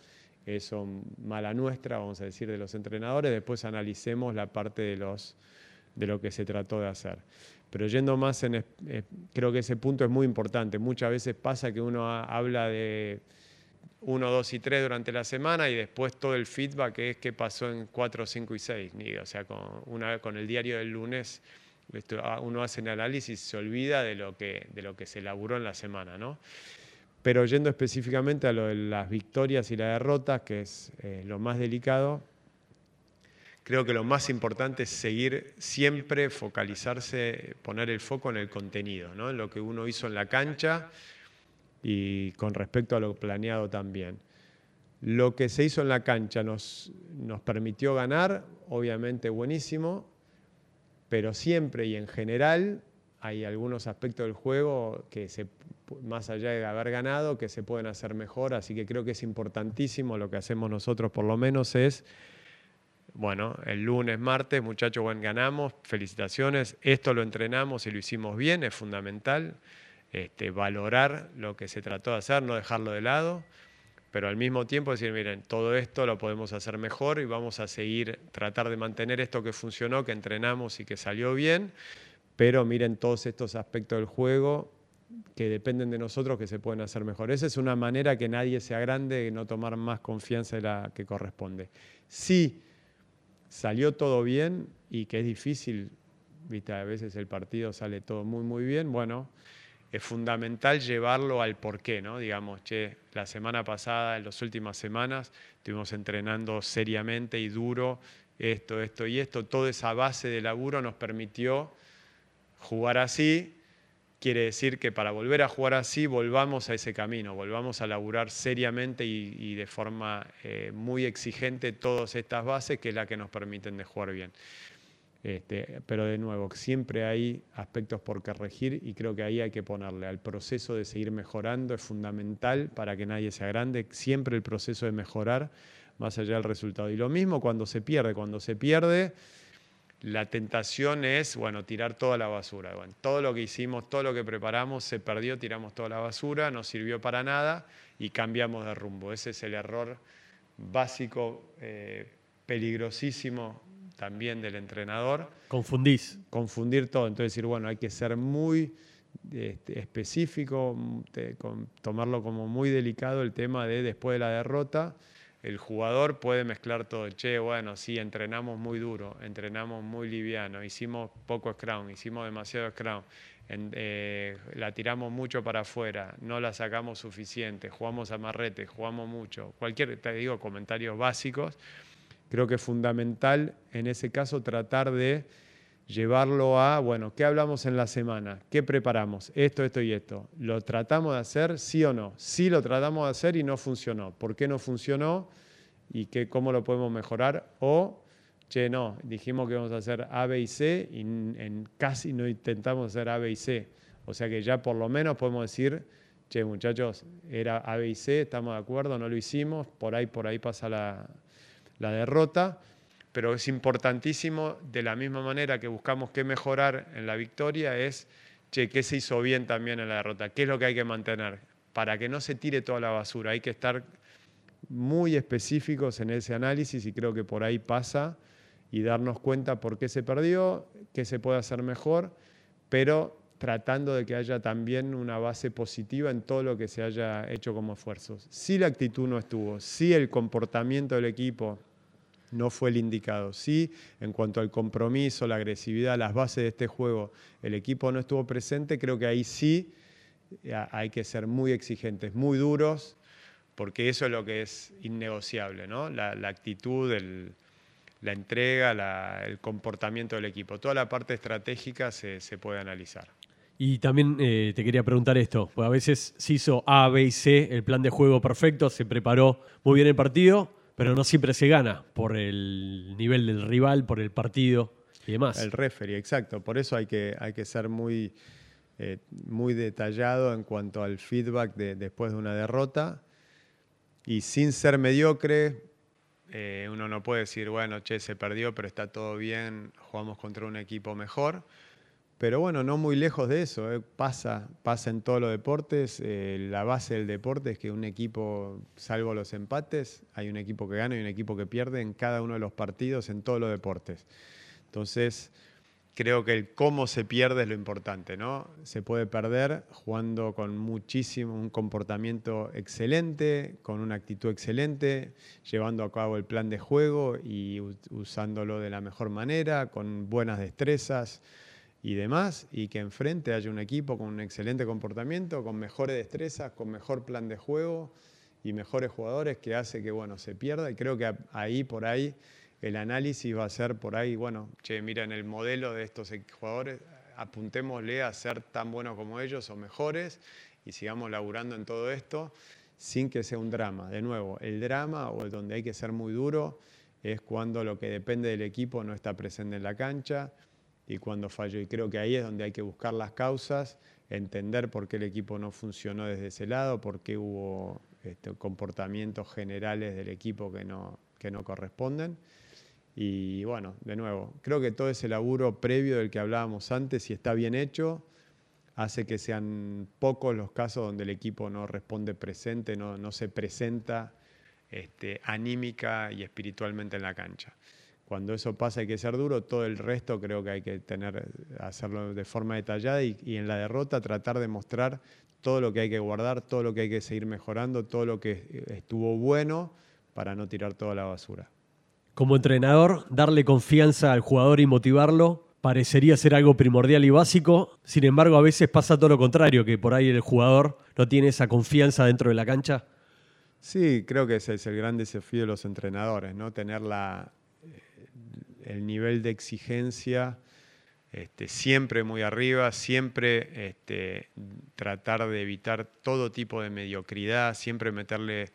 eso mala nuestra, vamos a decir, de los entrenadores, después analicemos la parte de, los, de lo que se trató de hacer. Pero yendo más en, creo que ese punto es muy importante. Muchas veces pasa que uno habla de 1, 2 y 3 durante la semana y después todo el feedback es qué pasó en 4, 5 y 6. O sea, con, el diario del lunes ah, uno hace un análisis y se olvida de lo que, de lo que se elaboró en la semana. ¿no? Pero yendo específicamente a lo de las victorias y las derrotas, que es eh, lo más delicado, creo que lo más importante es seguir siempre focalizarse, poner el foco en el contenido, ¿no? en lo que uno hizo en la cancha y con respecto a lo planeado también. Lo que se hizo en la cancha nos, nos permitió ganar, obviamente buenísimo, pero siempre y en general hay algunos aspectos del juego que se, más allá de haber ganado, que se pueden hacer mejor, así que creo que es importantísimo lo que hacemos nosotros por lo menos es, bueno, el lunes, martes, muchachos, bueno, ganamos, felicitaciones, esto lo entrenamos y lo hicimos bien, es fundamental. Este, valorar lo que se trató de hacer, no dejarlo de lado, pero al mismo tiempo decir, miren, todo esto lo podemos hacer mejor y vamos a seguir, tratar de mantener esto que funcionó, que entrenamos y que salió bien, pero miren todos estos aspectos del juego que dependen de nosotros que se pueden hacer mejor. Esa es una manera que nadie se agrande y no tomar más confianza de la que corresponde. Si salió todo bien y que es difícil, viste, a veces el partido sale todo muy, muy bien, bueno, es fundamental llevarlo al porqué, ¿no? Digamos, che, la semana pasada, en las últimas semanas, estuvimos entrenando seriamente y duro esto, esto y esto. Toda esa base de laburo nos permitió jugar así. Quiere decir que para volver a jugar así, volvamos a ese camino, volvamos a laburar seriamente y, de forma eh, muy exigente todas estas bases que es la que nos permiten jugar bien. Este, pero de nuevo, siempre hay aspectos por corregir y creo que ahí hay que ponerle al proceso de seguir mejorando, es fundamental para que nadie se agrande, siempre el proceso de mejorar más allá del resultado. Y lo mismo cuando se pierde, cuando se pierde, la tentación es, bueno, tirar toda la basura. Todo lo que hicimos, todo lo que preparamos, se perdió, tiramos toda la basura, no sirvió para nada y cambiamos de rumbo. Ese es el error básico, eh, peligrosísimo también del entrenador. Confundís. Confundir todo. Entonces decir, bueno, hay que ser muy este, específico, tomarlo como muy delicado el tema de después de la derrota. El jugador puede mezclar todo. Che, bueno, sí, entrenamos muy duro, entrenamos muy liviano, hicimos poco scrum, hicimos demasiado scrum, eh, la tiramos mucho para afuera, no la sacamos suficiente, jugamos a marrete, jugamos mucho. Cualquier, te digo, comentarios básicos Creo que es fundamental en ese caso tratar de llevarlo a, bueno, ¿qué hablamos en la semana? ¿Qué preparamos? Esto, esto y esto. ¿Lo tratamos de hacer, sí o no? Sí lo tratamos de hacer y no funcionó. ¿Por qué no funcionó? ¿Y qué, cómo lo podemos mejorar? O, che, no, dijimos que vamos a hacer A, B y C y en, casi no intentamos hacer A, B y C. O sea que ya por lo menos podemos decir, che, muchachos, era A, B y C, estamos de acuerdo, no lo hicimos, por ahí, por ahí pasa la, la derrota, pero es importantísimo, de la misma manera que buscamos qué mejorar en la victoria, es, che, ¿qué se hizo bien también en la derrota? ¿Qué es lo que hay que mantener? Para que no se tire toda la basura, hay que estar muy específicos en ese análisis y creo que por ahí pasa y darnos cuenta por qué se perdió, qué se puede hacer mejor, pero tratando de que haya también una base positiva en todo lo que se haya hecho como esfuerzos. Si la actitud no estuvo, si el comportamiento del equipo no fue el indicado. Sí, en cuanto al compromiso, la agresividad, las bases de este juego, el equipo no estuvo presente, creo que ahí sí hay que ser muy exigentes, muy duros, porque eso es lo que es innegociable, ¿no? La, actitud, la entrega, el comportamiento del equipo. Toda la parte estratégica se, puede analizar. Y también eh, te quería preguntar esto, pues a veces se hizo A, B y C, el plan de juego perfecto, se preparó muy bien el partido, pero no siempre se gana por el nivel del rival, por el partido y demás. El referee, exacto. Por eso hay que, hay que ser muy, eh, muy detallado en cuanto al feedback de, después de una derrota y sin ser mediocre, eh, uno no puede decir, bueno, che, se perdió, pero está todo bien, jugamos contra un equipo mejor. Pero bueno, no muy lejos de eso, eh. pasa, pasa en todos los deportes. Eh, la base del deporte es que un equipo, salvo los empates, hay un equipo que gana y un equipo que pierde en cada uno de los partidos en todos los deportes. Entonces, creo que el cómo se pierde es lo importante, ¿no? Se puede perder jugando con muchísimo, un comportamiento excelente, con una actitud excelente, llevando a cabo el plan de juego y usándolo de la mejor manera, con buenas destrezas y demás, y que enfrente haya un equipo con un excelente comportamiento, con mejores destrezas, con mejor plan de juego y mejores jugadores que hace que, bueno, se pierda. Y creo que ahí, por ahí, el análisis va a ser por ahí, bueno, che, mira, en el modelo de estos jugadores, apuntémosle a ser tan buenos como ellos o mejores y sigamos laburando en todo esto sin que sea un drama. De nuevo, el drama o donde hay que ser muy duro es cuando lo que depende del equipo no está presente en la cancha y cuando falló. Y creo que ahí es donde hay que buscar las causas, entender por qué el equipo no funcionó desde ese lado, por qué hubo este, comportamientos generales del equipo que no, que no corresponden y bueno, de nuevo, creo que todo ese laburo previo del que hablábamos antes, si está bien hecho, hace que sean pocos los casos donde el equipo no responde presente, no, no se presenta este, anímica y espiritualmente en la cancha. Cuando eso pasa hay que ser duro, todo el resto creo que hay que tener, hacerlo de forma detallada y, y en la derrota tratar de mostrar todo lo que hay que guardar, todo lo que hay que seguir mejorando, todo lo que estuvo bueno para no tirar toda la basura. Como entrenador, darle confianza al jugador y motivarlo parecería ser algo primordial y básico, sin embargo a veces pasa todo lo contrario, que por ahí el jugador no tiene esa confianza dentro de la cancha. Sí, creo que ese es el gran desafío de los entrenadores, ¿no? Tener la, el nivel de exigencia este, siempre muy arriba, siempre este, tratar de evitar todo tipo de mediocridad, siempre meterle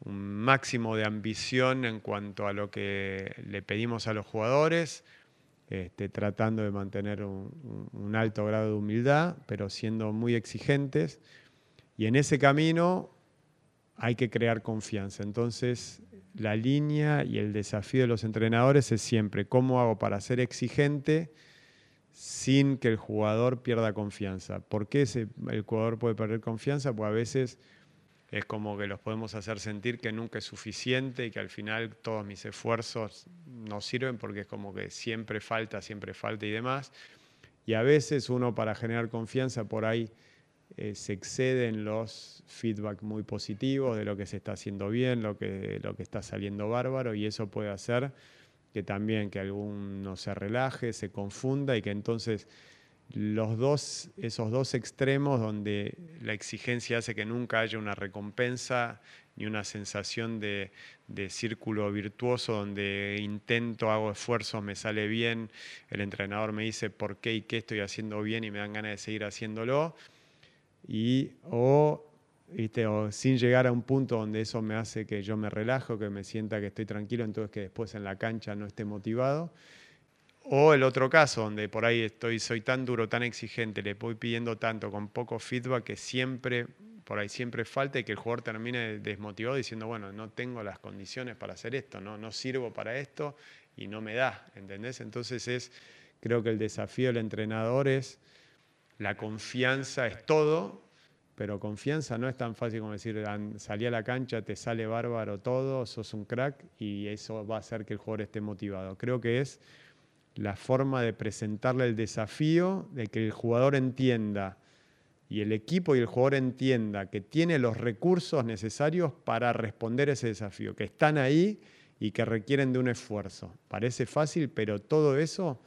un máximo de ambición en cuanto a lo que le pedimos a los jugadores, este, tratando de mantener un, alto grado de humildad, pero siendo muy exigentes. Y en ese camino hay que crear confianza. Entonces, la línea y el desafío de los entrenadores es siempre cómo hago para ser exigente sin que el jugador pierda confianza. ¿Por qué el jugador puede perder confianza? Pues a veces es como que los podemos hacer sentir que nunca es suficiente y que al final todos mis esfuerzos no sirven porque es como que siempre falta, siempre falta y demás. Y a veces uno para generar confianza por ahí eh, se excede en los feedback muy positivos de lo que se está haciendo bien, lo que, lo que está saliendo bárbaro y eso puede hacer que también que alguno se relaje, se confunda y que entonces los dos, esos dos extremos donde la exigencia hace que nunca haya una recompensa ni una sensación de, círculo virtuoso donde intento, hago esfuerzos, me sale bien, el entrenador me dice por qué y qué estoy haciendo bien y me dan ganas de seguir haciéndolo, y, o, o sin llegar a un punto donde eso me hace que yo me relajo, que me sienta que estoy tranquilo, entonces que después en la cancha no esté motivado. O el otro caso, donde por ahí estoy, soy tan duro, tan exigente, le voy pidiendo tanto con poco feedback que siempre, por ahí siempre falta y que el jugador termine desmotivado diciendo, bueno, no tengo las condiciones para hacer esto, no, no sirvo para esto y no me da, ¿entendés? Entonces es, creo que el desafío del entrenador es, la confianza es todo, pero confianza no es tan fácil como decir, salí a la cancha, te sale bárbaro todo, sos un crack y eso va a hacer que el jugador esté motivado. Creo que es la forma de presentarle el desafío, de que el jugador entienda y el equipo y el jugador entienda que tiene los recursos necesarios para responder ese desafío, que están ahí y que requieren de un esfuerzo. Parece fácil, pero todo eso,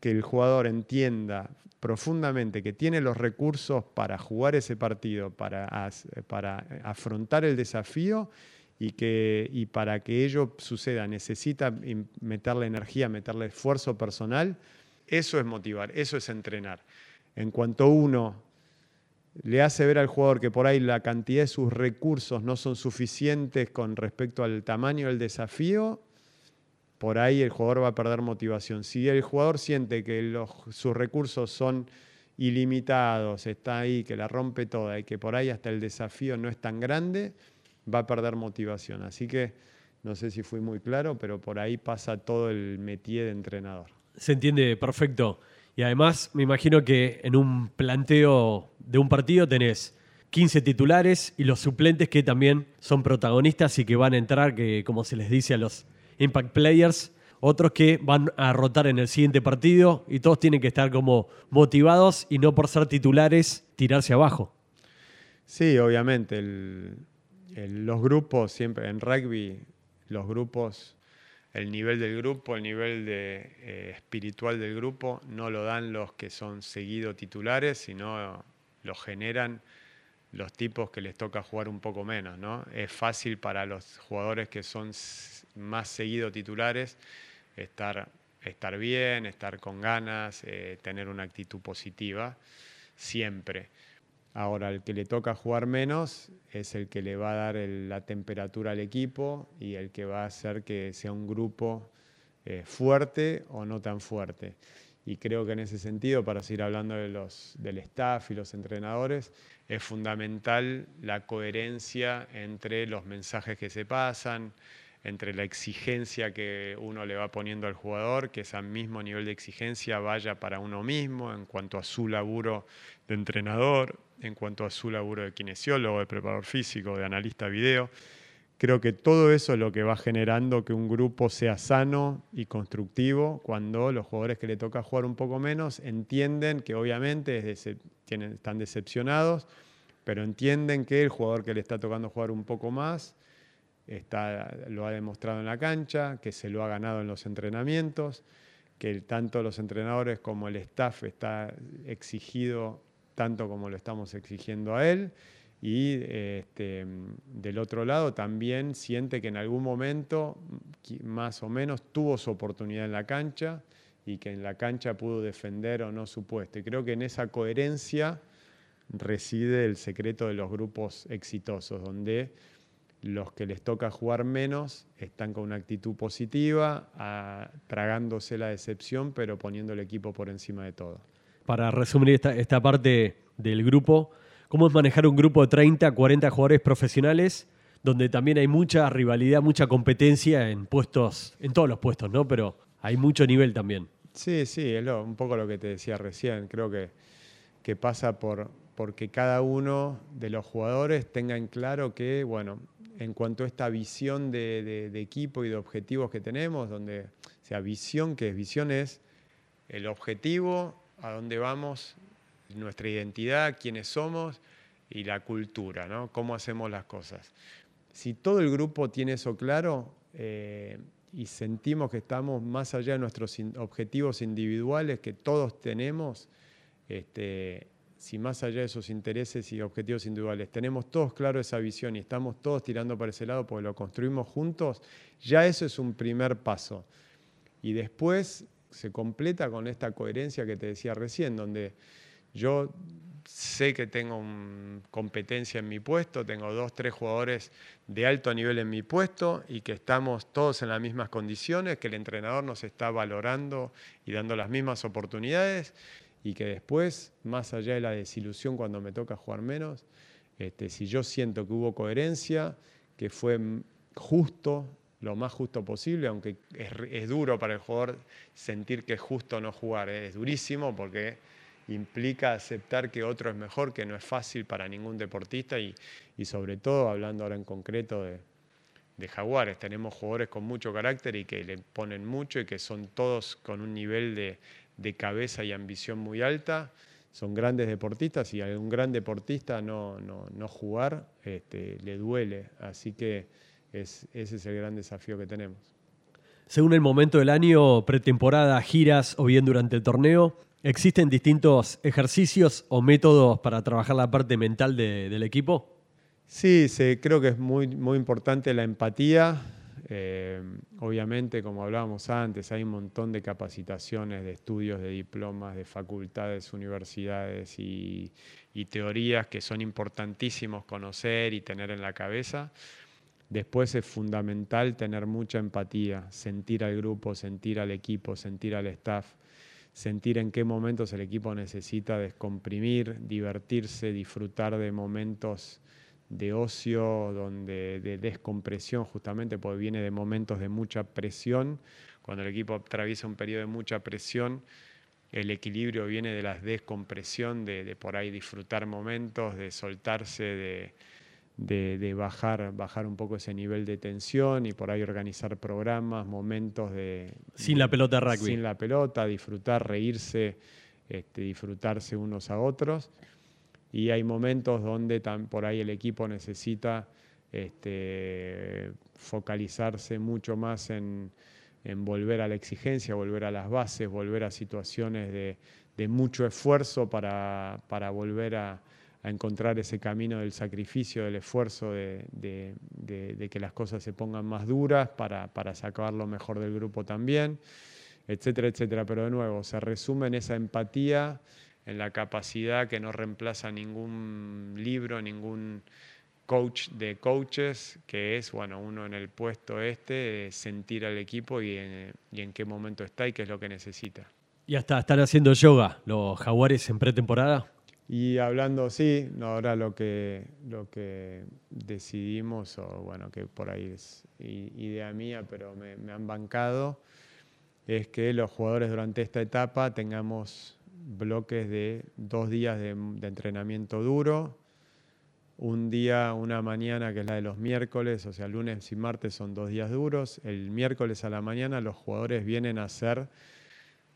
que el jugador entienda profundamente que tiene los recursos para jugar ese partido, para, para afrontar el desafío y, que, y para que ello suceda necesita meterle energía, meterle esfuerzo personal, eso es motivar, eso es entrenar. En cuanto uno le hace ver al jugador que por ahí la cantidad de sus recursos no son suficientes con respecto al tamaño del desafío, por ahí el jugador va a perder motivación. Si el jugador siente que sus recursos son ilimitados, está ahí, que la rompe toda y que por ahí hasta el desafío no es tan grande, va a perder motivación. Así que no sé si fui muy claro, pero por ahí pasa todo el métier de entrenador. Se entiende perfecto. Y además me imagino que en un planteo de un partido tenés 15 titulares y los suplentes que también son protagonistas y que van a entrar, que como se les dice a los Impact Players, otros que van a rotar en el siguiente partido y todos tienen que estar como motivados y no por ser titulares tirarse abajo. Sí, obviamente. los grupos siempre, en rugby, los grupos, el nivel del grupo, el nivel de, eh, espiritual del grupo, no lo dan los que son seguidos titulares, sino lo generan los tipos que les toca jugar un poco menos. ¿no? Es fácil para los jugadores que son más seguido titulares, estar, estar bien, estar con ganas, eh, tener una actitud positiva, siempre. Ahora, el que le toca jugar menos es el que le va a dar la temperatura al equipo y el que va a hacer que sea un grupo eh, fuerte o no tan fuerte. Y creo que en ese sentido, para seguir hablando de los, del staff y los entrenadores, es fundamental la coherencia entre los mensajes que se pasan, entre la exigencia que uno le va poniendo al jugador, que ese mismo nivel de exigencia vaya para uno mismo en cuanto a su laburo de entrenador, en cuanto a su laburo de kinesiólogo, de preparador físico, de analista video. Creo que todo eso es lo que va generando que un grupo sea sano y constructivo cuando los jugadores que le toca jugar un poco menos entienden que obviamente están decepcionados, pero entienden que el jugador que le está tocando jugar un poco más está, lo ha demostrado en la cancha, que se lo ha ganado en los entrenamientos, que tanto los entrenadores como el staff está exigido tanto como lo estamos exigiendo a él. Y este, del otro lado también siente que en algún momento, más o menos, tuvo su oportunidad en la cancha y que en la cancha pudo defender o no su puesto. Y creo que en esa coherencia reside el secreto de los grupos exitosos, donde los que les toca jugar menos están con una actitud positiva, tragándose la decepción, pero poniendo el equipo por encima de todo. Para resumir esta, esta parte del grupo, ¿cómo es manejar un grupo de 30, 40 jugadores profesionales? donde también hay mucha rivalidad, mucha competencia en puestos, en todos los puestos, ¿no? Pero hay mucho nivel también. Sí, sí, es un poco lo que te decía recién. Creo que, que pasa por porque cada uno de los jugadores tenga en claro que, bueno, en cuanto a esta visión de, equipo y de objetivos que tenemos, donde, o sea, visión, que es visión es el objetivo, a dónde vamos, nuestra identidad, quiénes somos y la cultura, ¿no? Cómo hacemos las cosas. Si todo el grupo tiene eso claro eh, y sentimos que estamos más allá de nuestros objetivos individuales que todos tenemos, este, si más allá de esos intereses y objetivos individuales tenemos todos claro esa visión y estamos todos tirando para ese lado porque lo construimos juntos, ya eso es un primer paso. Y después se completa con esta coherencia que te decía recién, donde yo sé que tengo competencia en mi puesto, tengo dos, tres jugadores de alto nivel en mi puesto y que estamos todos en las mismas condiciones, que el entrenador nos está valorando y dando las mismas oportunidades y que después, más allá de la desilusión cuando me toca jugar menos, este, si yo siento que hubo coherencia, que fue justo, lo más justo posible, aunque es, duro para el jugador sentir que es justo no jugar, ¿eh? es durísimo porque implica aceptar que otro es mejor, que no es fácil para ningún deportista y, y sobre todo, hablando ahora en concreto de, de Jaguares, tenemos jugadores con mucho carácter y que le ponen mucho y que son todos con un nivel de, de cabeza y ambición muy alta, son grandes deportistas y a un gran deportista no, no, jugar este, le duele. Así que ese es el gran desafío que tenemos. Según el momento del año, pretemporada, giras o bien durante el torneo, ¿Existen distintos ejercicios o métodos para trabajar la parte mental de- del equipo? Sí, se- creo que es muy, muy importante la empatía. Eh, obviamente, como hablábamos antes, hay un montón de capacitaciones, de estudios, de diplomas, de facultades, universidades y, y teorías que son importantísimos conocer y tener en la cabeza. Después es fundamental tener mucha empatía, sentir al grupo, sentir al equipo, sentir al staff, sentir en qué momentos el equipo necesita descomprimir, divertirse, disfrutar de momentos de ocio, donde, de descompresión, justamente porque viene de momentos de mucha presión. Cuando el equipo atraviesa un periodo de mucha presión, el equilibrio viene de la descompresión, de, de por ahí disfrutar momentos, de soltarse, de, de- de bajar, bajar un poco ese nivel de tensión y por ahí organizar programas, momentos de... Sin la pelota rugby. Sin la pelota, disfrutar, reírse, este, disfrutarse unos a otros. Y hay momentos donde tam- por ahí el equipo necesita este, focalizarse mucho más en, volver a la exigencia, volver a las bases, volver a situaciones de, mucho esfuerzo para, volver a, encontrar ese camino del sacrificio, del esfuerzo, de que las cosas se pongan más duras para, para sacar lo mejor del grupo también, etcétera, etcétera. Pero de nuevo, se resume en esa empatía, en la capacidad que no reemplaza ningún libro, ningún coach de coaches, que es, bueno, uno en el puesto este, eh, sentir al equipo y en, y en qué momento está y qué es lo que necesita. Y hasta están haciendo yoga los jaguares en pretemporada. Y hablando, sí, no, ahora lo que, lo que decidimos, o bueno, que por ahí es idea mía, pero me, me han bancado, es que los jugadores durante esta etapa tengamos bloques de dos días de, entrenamiento duro, un día, una mañana que es la de los miércoles, o sea, lunes y martes son dos días duros, el miércoles a la mañana los jugadores vienen a hacer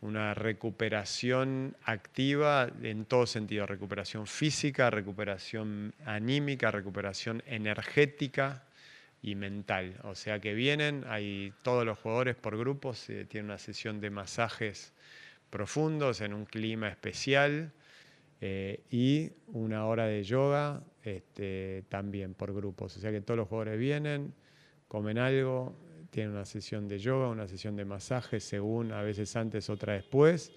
una recuperación activa en todo sentido, recuperación física, recuperación anímica, recuperación energética y mental. O sea que vienen, hay todos los jugadores por grupos, eh, tienen una sesión de masajes profundos en un clima especial eh, y una hora de yoga este, también por grupos. O sea que todos los jugadores vienen, comen algo, tienen una sesión de yoga, una sesión de masaje, según a veces antes, otra después,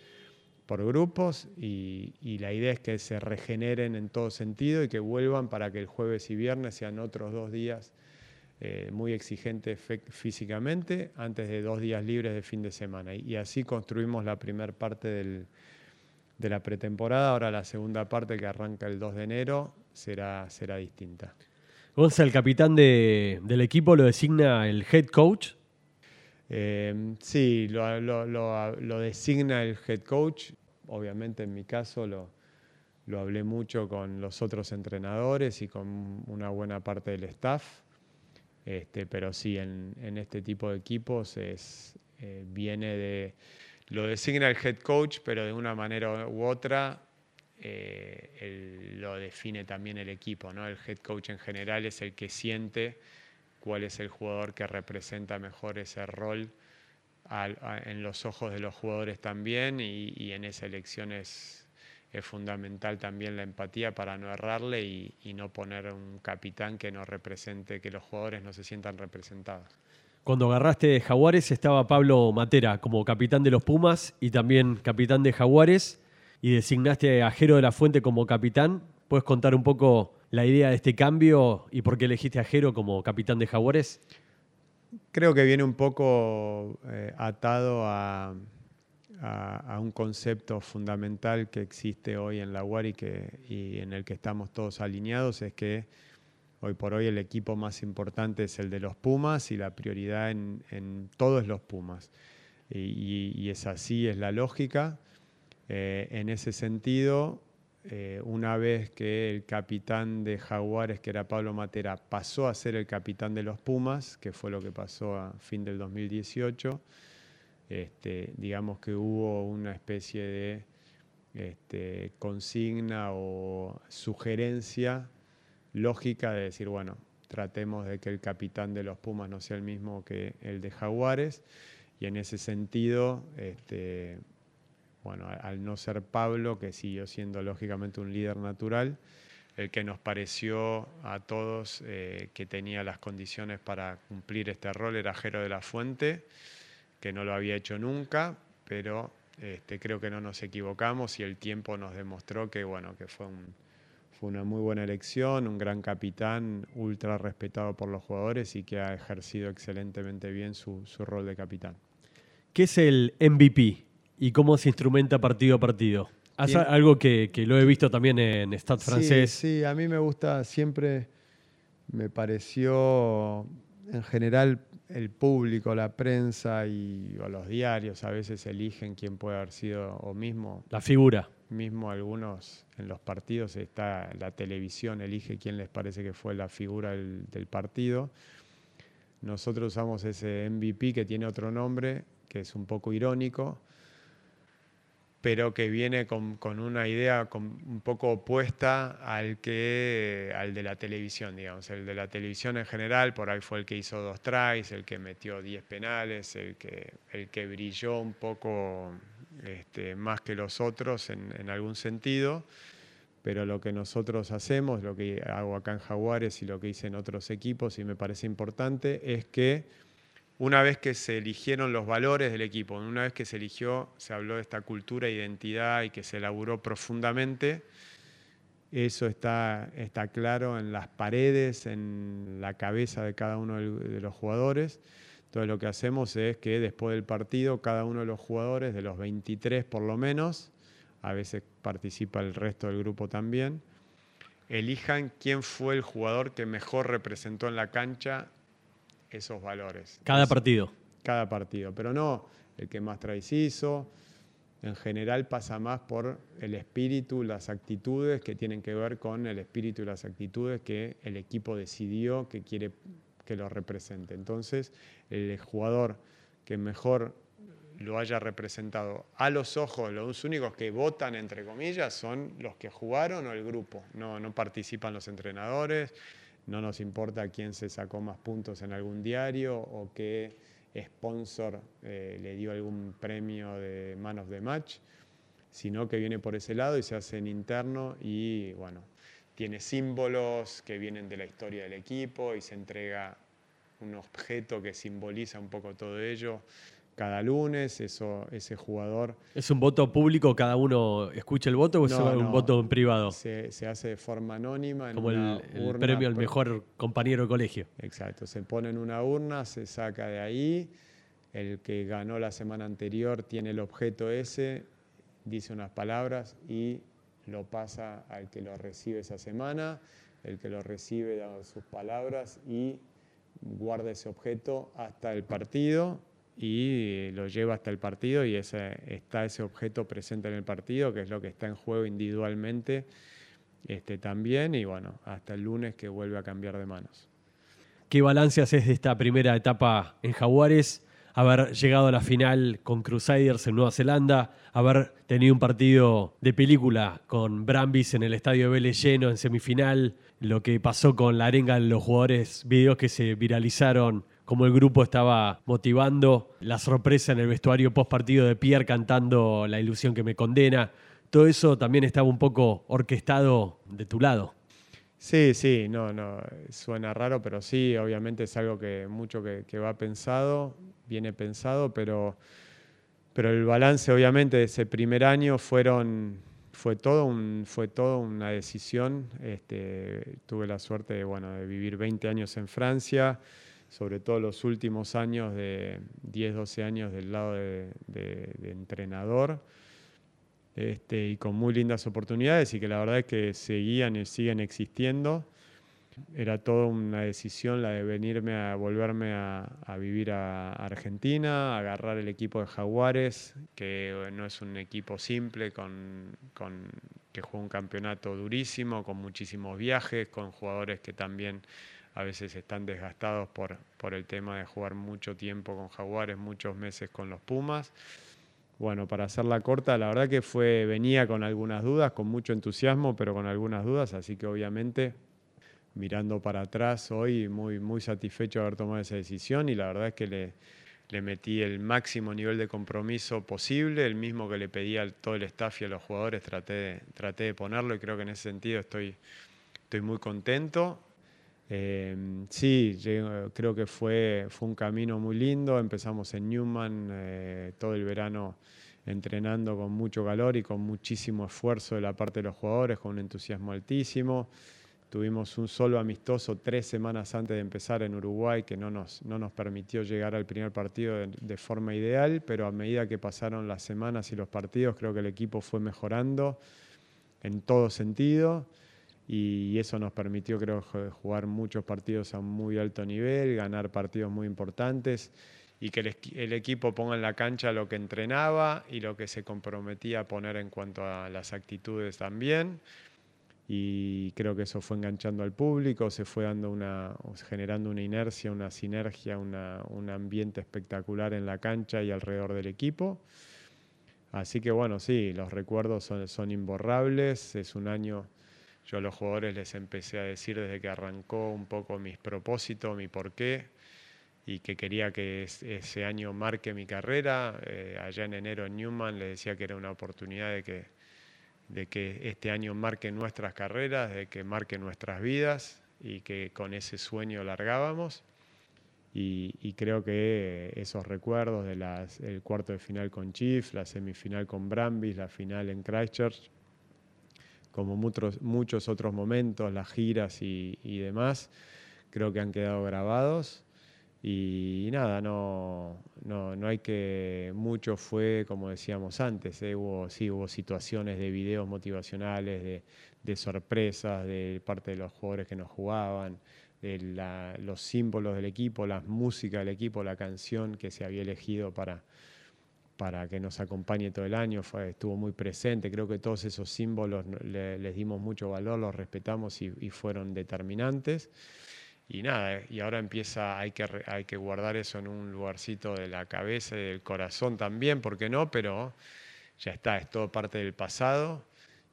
por grupos, y, y la idea es que se regeneren en todo sentido y que vuelvan para que el jueves y viernes sean otros dos días eh, muy exigentes fe- físicamente, antes de dos días libres de fin de semana. Y, y así construimos la primera parte del, de la pretemporada. Ahora la segunda parte que arranca el 2 de enero será, será distinta. Gonza, el capitán de- del equipo lo designa el head coach. Eh, sí, lo, lo- lo- lo designa el head coach. Obviamente en mi caso lo, lo hablé mucho con los otros entrenadores y con una buena parte del staff. Este, pero sí, en, este tipo de equipos es, eh, viene de... Lo designa el head coach, pero de una manera u otra eh, lo define también el equipo. ¿no? El head coach en general es el que siente cuál es el jugador que representa mejor ese rol en los ojos de los jugadores también y, y en esa elección es, es fundamental también la empatía para no errarle y, y no poner un capitán que no represente, que los jugadores no se sientan representados. Cuando agarraste Jaguares estaba Pablo Matera como capitán de los Pumas y también capitán de Jaguares y designaste a Jero de la Fuente como capitán. ¿Puedes contar un poco la idea de este cambio y por qué elegiste a Jero como capitán de Jaguares? Creo que viene un poco eh, atado a, a- un concepto fundamental que existe hoy en la UAR y, que, y en el que estamos todos alineados, es que hoy por hoy el equipo más importante es el de los Pumas y la prioridad en, en todo es los Pumas. Y es así, es la lógica. Eh, en ese sentido, eh, una vez que el capitán de Jaguares, que era Pablo Matera, pasó a ser el capitán de los Pumas, que fue lo que pasó a fin del 2018, este, digamos que hubo una especie de este, consigna o sugerencia lógica de decir, bueno, tratemos de que el capitán de los Pumas no sea el mismo que el de Jaguares, y en ese sentido, este, bueno, al no ser Pablo, que siguió siendo lógicamente un líder natural, el que nos pareció a todos eh, que tenía las condiciones para cumplir este rol era Jero de la Fuente, que no lo había hecho nunca, pero este, creo que no nos equivocamos y el tiempo nos demostró que, bueno, que fue, fue una muy buena elección, un gran capitán, ultra respetado por los jugadores y que ha ejercido excelentemente bien su, su rol de capitán. ¿Qué es el MVP y cómo se instrumenta partido a partido? Haz algo que, que, lo he visto también en Stade francés. Sí, a mí me gusta siempre, me pareció en general el público, la prensa y o los diarios a veces eligen quién puede haber sido o mismo. La figura. Mismo algunos en los partidos está la televisión elige quién les parece que fue la figura del, del partido. Nosotros usamos ese MVP que tiene otro nombre, que es un poco irónico, pero que viene con, una idea un poco opuesta al, que, al de la televisión, digamos. El de la televisión en general, por ahí fue el que hizo dos tries, el que metió 10 penales, el que, el que brilló un poco este, más que los otros en, en algún sentido pero lo que nosotros hacemos, lo que hago acá en Jaguares y lo que hice en otros equipos y me parece importante, es que una vez que se eligieron los valores del equipo, una vez que se eligió, se habló de esta cultura, identidad y que se elaboró profundamente, eso está, está claro en las paredes, en la cabeza de cada uno de los jugadores. Entonces lo que hacemos es que después del partido, cada uno de los jugadores, de los 23 por lo menos, a veces participa el resto del grupo también, elijan quién fue el jugador que mejor representó en la cancha esos valores. Cada partido. Cada partido, pero no el que más traes hizo. En general pasa más por el espíritu, las actitudes que tienen que ver con el espíritu y las actitudes que el equipo decidió que quiere que lo represente. Entonces, el jugador que mejor lo haya representado a los ojos, los únicos que votan, entre comillas, son los que jugaron o el grupo. No, no participan los entrenadores, no nos importa quién se sacó más puntos en algún diario o qué sponsor eh, le dio algún premio de Man of the Match, sino que viene por ese lado y se hace en interno y bueno, tiene símbolos que vienen de la historia del equipo y se entrega un objeto que simboliza un poco todo ello cada lunes, eso, ese jugador... ¿Es un voto público, cada uno escucha el voto o es un voto en privado? Se, hace de forma anónima. Como el, premio al mejor compañero de colegio. Exacto, se pone en una urna, se saca de ahí, el que ganó la semana anterior tiene el objeto ese, dice unas palabras y lo pasa al que lo recibe esa semana, el que lo recibe da sus palabras y guarda ese objeto hasta el partido y lo lleva hasta el partido y está ese objeto presente en el partido, que es lo que está en juego individualmente este, también, y bueno, hasta el lunes que vuelve a cambiar de manos. ¿Qué balance haces de esta primera etapa en Jaguares? Haber llegado a la final con Crusaders en Nueva Zelanda, haber tenido un partido de película con Brambis en el estadio Vélez lleno en semifinal, lo que pasó con la arenga en los jugadores, videos que se viralizaron cómo el grupo estaba motivando, la sorpresa en el vestuario post partido de Pierre cantando La ilusión que me condena. Todo eso también estaba un poco orquestado de tu lado. Sí, sí, no, no, suena raro, pero sí, obviamente es algo que mucho que, va pensado, viene pensado, pero, pero el balance obviamente de ese primer año fueron, fue todo, fue todo una decisión. Este, tuve la suerte de, bueno, de vivir 20 años en Francia, sobre todo los últimos años de 10, 12 años del lado de, entrenador, este, y con muy lindas oportunidades y que la verdad es que seguían y siguen existiendo. Era toda una decisión la de venirme a volverme a, vivir a Argentina, agarrar el equipo de Jaguares, que no es un equipo simple, con, con, que juega un campeonato durísimo, con muchísimos viajes, con jugadores que también a veces están desgastados por, por el tema de jugar mucho tiempo con Jaguares, muchos meses con los Pumas. Bueno, para hacerla corta, la verdad que fue, venía con algunas dudas, con mucho entusiasmo, pero con algunas dudas, así que obviamente mirando para atrás hoy muy, muy satisfecho de haber tomado esa decisión y la verdad es que le, le metí el máximo nivel de compromiso posible, el mismo que le pedí a todo el staff y a los jugadores, traté de, de ponerlo y creo que en ese sentido estoy, estoy muy contento. Eh, sí, creo que fue, fue un camino muy lindo, empezamos en Newman eh, todo el verano entrenando con mucho calor y con muchísimo esfuerzo de la parte de los jugadores, con un entusiasmo altísimo. Tuvimos un solo amistoso tres semanas antes de empezar en Uruguay que no nos, no nos permitió llegar al primer partido de, forma ideal, pero a medida que pasaron las semanas y los partidos creo que el equipo fue mejorando en todo sentido y eso nos permitió creo jugar muchos partidos a muy alto nivel, ganar partidos muy importantes y que el, el, equipo ponga en la cancha lo que entrenaba y lo que se comprometía a poner en cuanto a las actitudes también y creo que eso fue enganchando al público, se fue dando una, generando una inercia, una sinergia, un ambiente espectacular en la cancha y alrededor del equipo. Así que bueno, sí, los recuerdos son, son imborrables, es un año, yo a los jugadores les empecé a decir desde que arrancó un poco mis propósitos, mi porqué, y que quería que ese año marque mi carrera. Eh, allá en enero en Newman les decía que era una oportunidad de que de que este año marque nuestras carreras, de que marque nuestras vidas y que con ese sueño largábamos. Y, creo que esos recuerdos del cuarto de final con Chief, la semifinal con Brambis, la final en Christchurch, como muchos, otros momentos, las giras y demás, creo que han quedado grabados y nada, no, no, no, hay que. Mucho fue, como decíamos antes, ¿eh? hubo, sí, hubo situaciones de videos motivacionales, de, de, sorpresas de parte de los jugadores que nos jugaban, de los símbolos del equipo, la música del equipo, la canción que se había elegido para, para que nos acompañe todo el año, fue, estuvo muy presente. Creo que todos esos símbolos les dimos mucho valor, los respetamos y, y fueron determinantes. Y nada, y ahora empieza, hay que, hay que guardar eso en un lugarcito de la cabeza y del corazón también, ¿por qué no? Pero ya está, es todo parte del pasado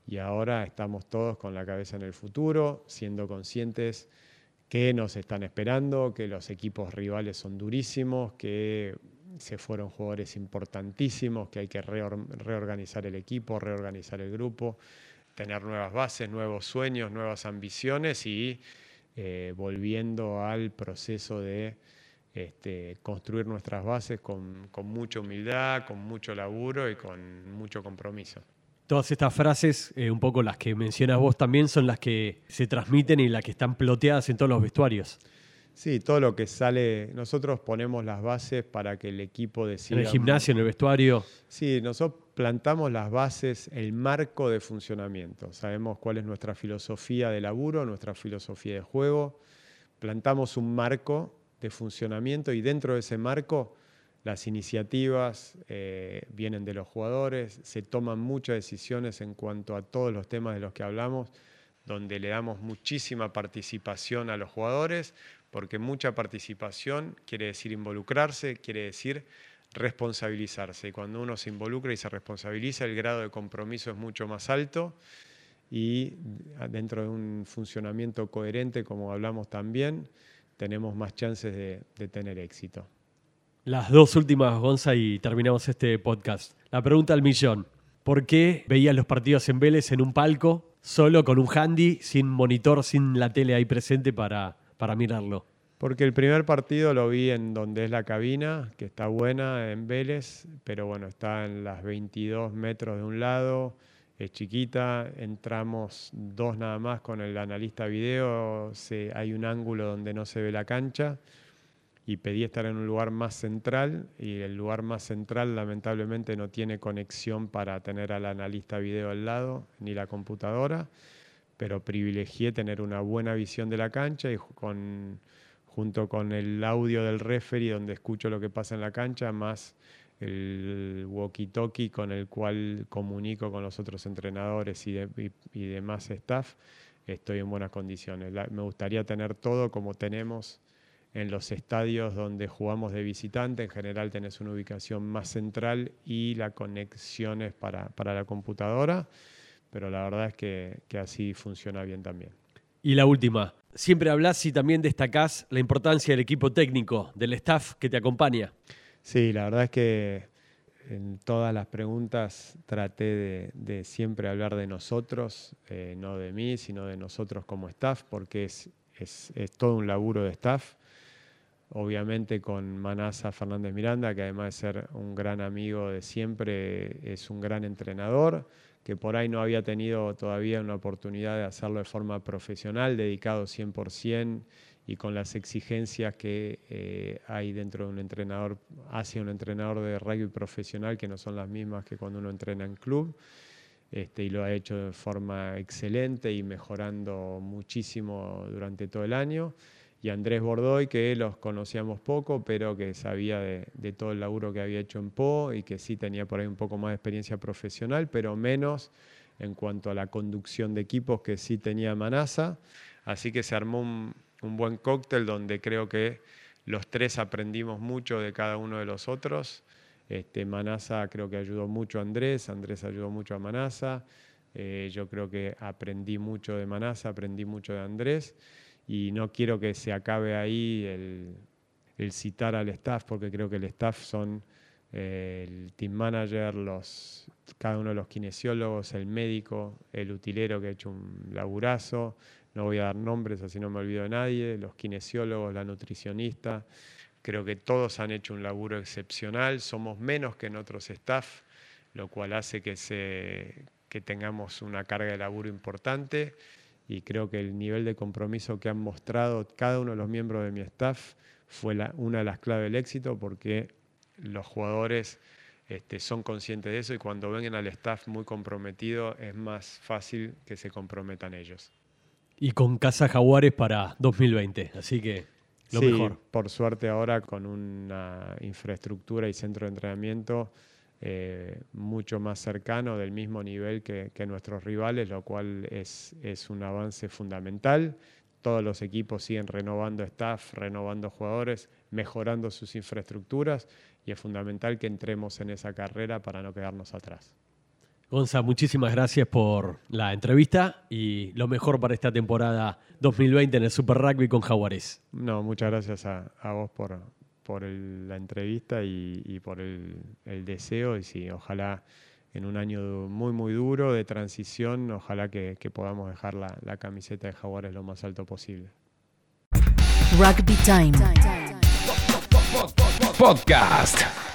y ahora estamos todos con la cabeza en el futuro, siendo conscientes que nos están esperando, que los equipos rivales son durísimos, que se fueron jugadores importantísimos, que hay que reorganizar el equipo, reorganizar el grupo, tener nuevas bases, nuevos sueños, nuevas ambiciones y eh, volviendo al proceso de este, construir nuestras bases con, mucha humildad, con mucho laburo y con mucho compromiso. Todas estas frases, eh, un poco las que mencionas vos también, son las que se transmiten y las que están ploteadas en todos los vestuarios. Sí, todo lo que sale, nosotros ponemos las bases para que el equipo decida. En el gimnasio, en el vestuario. Sí, nosotros plantamos las bases, el marco de funcionamiento. Sabemos cuál es nuestra filosofía de laburo, nuestra filosofía de juego. Plantamos un marco de funcionamiento y dentro de ese marco las iniciativas eh, vienen de los jugadores, se toman muchas decisiones en cuanto a todos los temas de los que hablamos, donde le damos muchísima participación a los jugadores, porque mucha participación quiere decir involucrarse, quiere decir responsabilizarse. Y cuando uno se involucra y se responsabiliza, el grado de compromiso es mucho más alto y dentro de un funcionamiento coherente, como hablamos también, tenemos más chances de, tener éxito. Las dos últimas, Gonza, y terminamos este podcast. La pregunta al millón. ¿Por qué veías los partidos en Vélez en un palco, solo con un handy, sin monitor, sin la tele ahí presente para, para mirarlo? Porque el primer partido lo vi en donde es la cabina, que está buena en Vélez, pero bueno, está en las 22 metros de un lado, es chiquita, entramos dos nada más con el analista video, hay un ángulo donde no se ve la cancha y pedí estar en un lugar más central y el lugar más central lamentablemente no tiene conexión para tener al analista video al lado ni la computadora pero privilegié tener una buena visión de la cancha y con, junto con el audio del referee donde escucho lo que pasa en la cancha, más el walkie-talkie con el cual comunico con los otros entrenadores y, y, demás staff, estoy en buenas condiciones. me gustaría tener todo como tenemos en los estadios donde jugamos de visitante. En general tenés una ubicación más central y la conexión es para, para la computadora pero la verdad es que, así funciona bien también. Y la última, siempre hablas y también destacás la importancia del equipo técnico, del staff que te acompaña. Sí, la verdad es que en todas las preguntas traté de, siempre hablar de nosotros, eh, no de mí, sino de nosotros como staff, porque es, es, todo un laburo de staff. Obviamente con Manasa Fernández Miranda, que además de ser un gran amigo de siempre, es un gran entrenador, que por ahí no había tenido todavía una oportunidad de hacerlo de forma profesional, dedicado 100% y con las exigencias que eh, hay dentro de un entrenador, hacia un entrenador de rugby profesional, que no son las mismas que cuando uno entrena en club. Este, y lo ha hecho de forma excelente y mejorando muchísimo durante todo el año. Y Andrés Bordoy, que los conocíamos poco, pero que sabía de, todo el laburo que había hecho en Po y que sí tenía por ahí un poco más de experiencia profesional, pero menos en cuanto a la conducción de equipos que sí tenía Manasa. Así que se armó un, un buen cóctel donde creo que los tres aprendimos mucho de cada uno de los otros. Este, Manasa creo que ayudó mucho a Andrés, Andrés ayudó mucho a Manasa. Eh, yo creo que aprendí mucho de Manasa, aprendí mucho de Andrés y no quiero que se acabe ahí el, citar al staff porque creo que el staff son eh, el team manager, los, cada uno de los kinesiólogos, el médico, el utilero que ha hecho un laburazo, no voy a dar nombres, así no me olvido de nadie, los kinesiólogos, la nutricionista, creo que todos han hecho un laburo excepcional, somos menos que en otros staff, lo cual hace que, se, que tengamos una carga de laburo importante y creo que el nivel de compromiso que han mostrado cada uno de los miembros de mi staff fue una de las claves del éxito porque los jugadores este, son conscientes de eso y cuando ven al staff muy comprometido es más fácil que se comprometan ellos y con Casa Jaguares para 2020. Así que lo sí, mejor. Por suerte ahora con una infraestructura y centro de entrenamiento eh, mucho más cercano, del mismo nivel que, nuestros rivales, lo cual es, es un avance fundamental. Todos los equipos siguen renovando staff, renovando jugadores, mejorando sus infraestructuras y es fundamental que entremos en esa carrera para no quedarnos atrás. Gonza, muchísimas gracias por la entrevista y lo mejor para esta temporada 2020 en el Super Rugby con Jaguares. No, muchas gracias a, vos por, por la entrevista y, por el, deseo. Y sí, ojalá en un año muy, muy duro de transición, ojalá que, podamos dejar la, la camiseta de Jaguares lo más alto posible. Rugby Time. Podcast.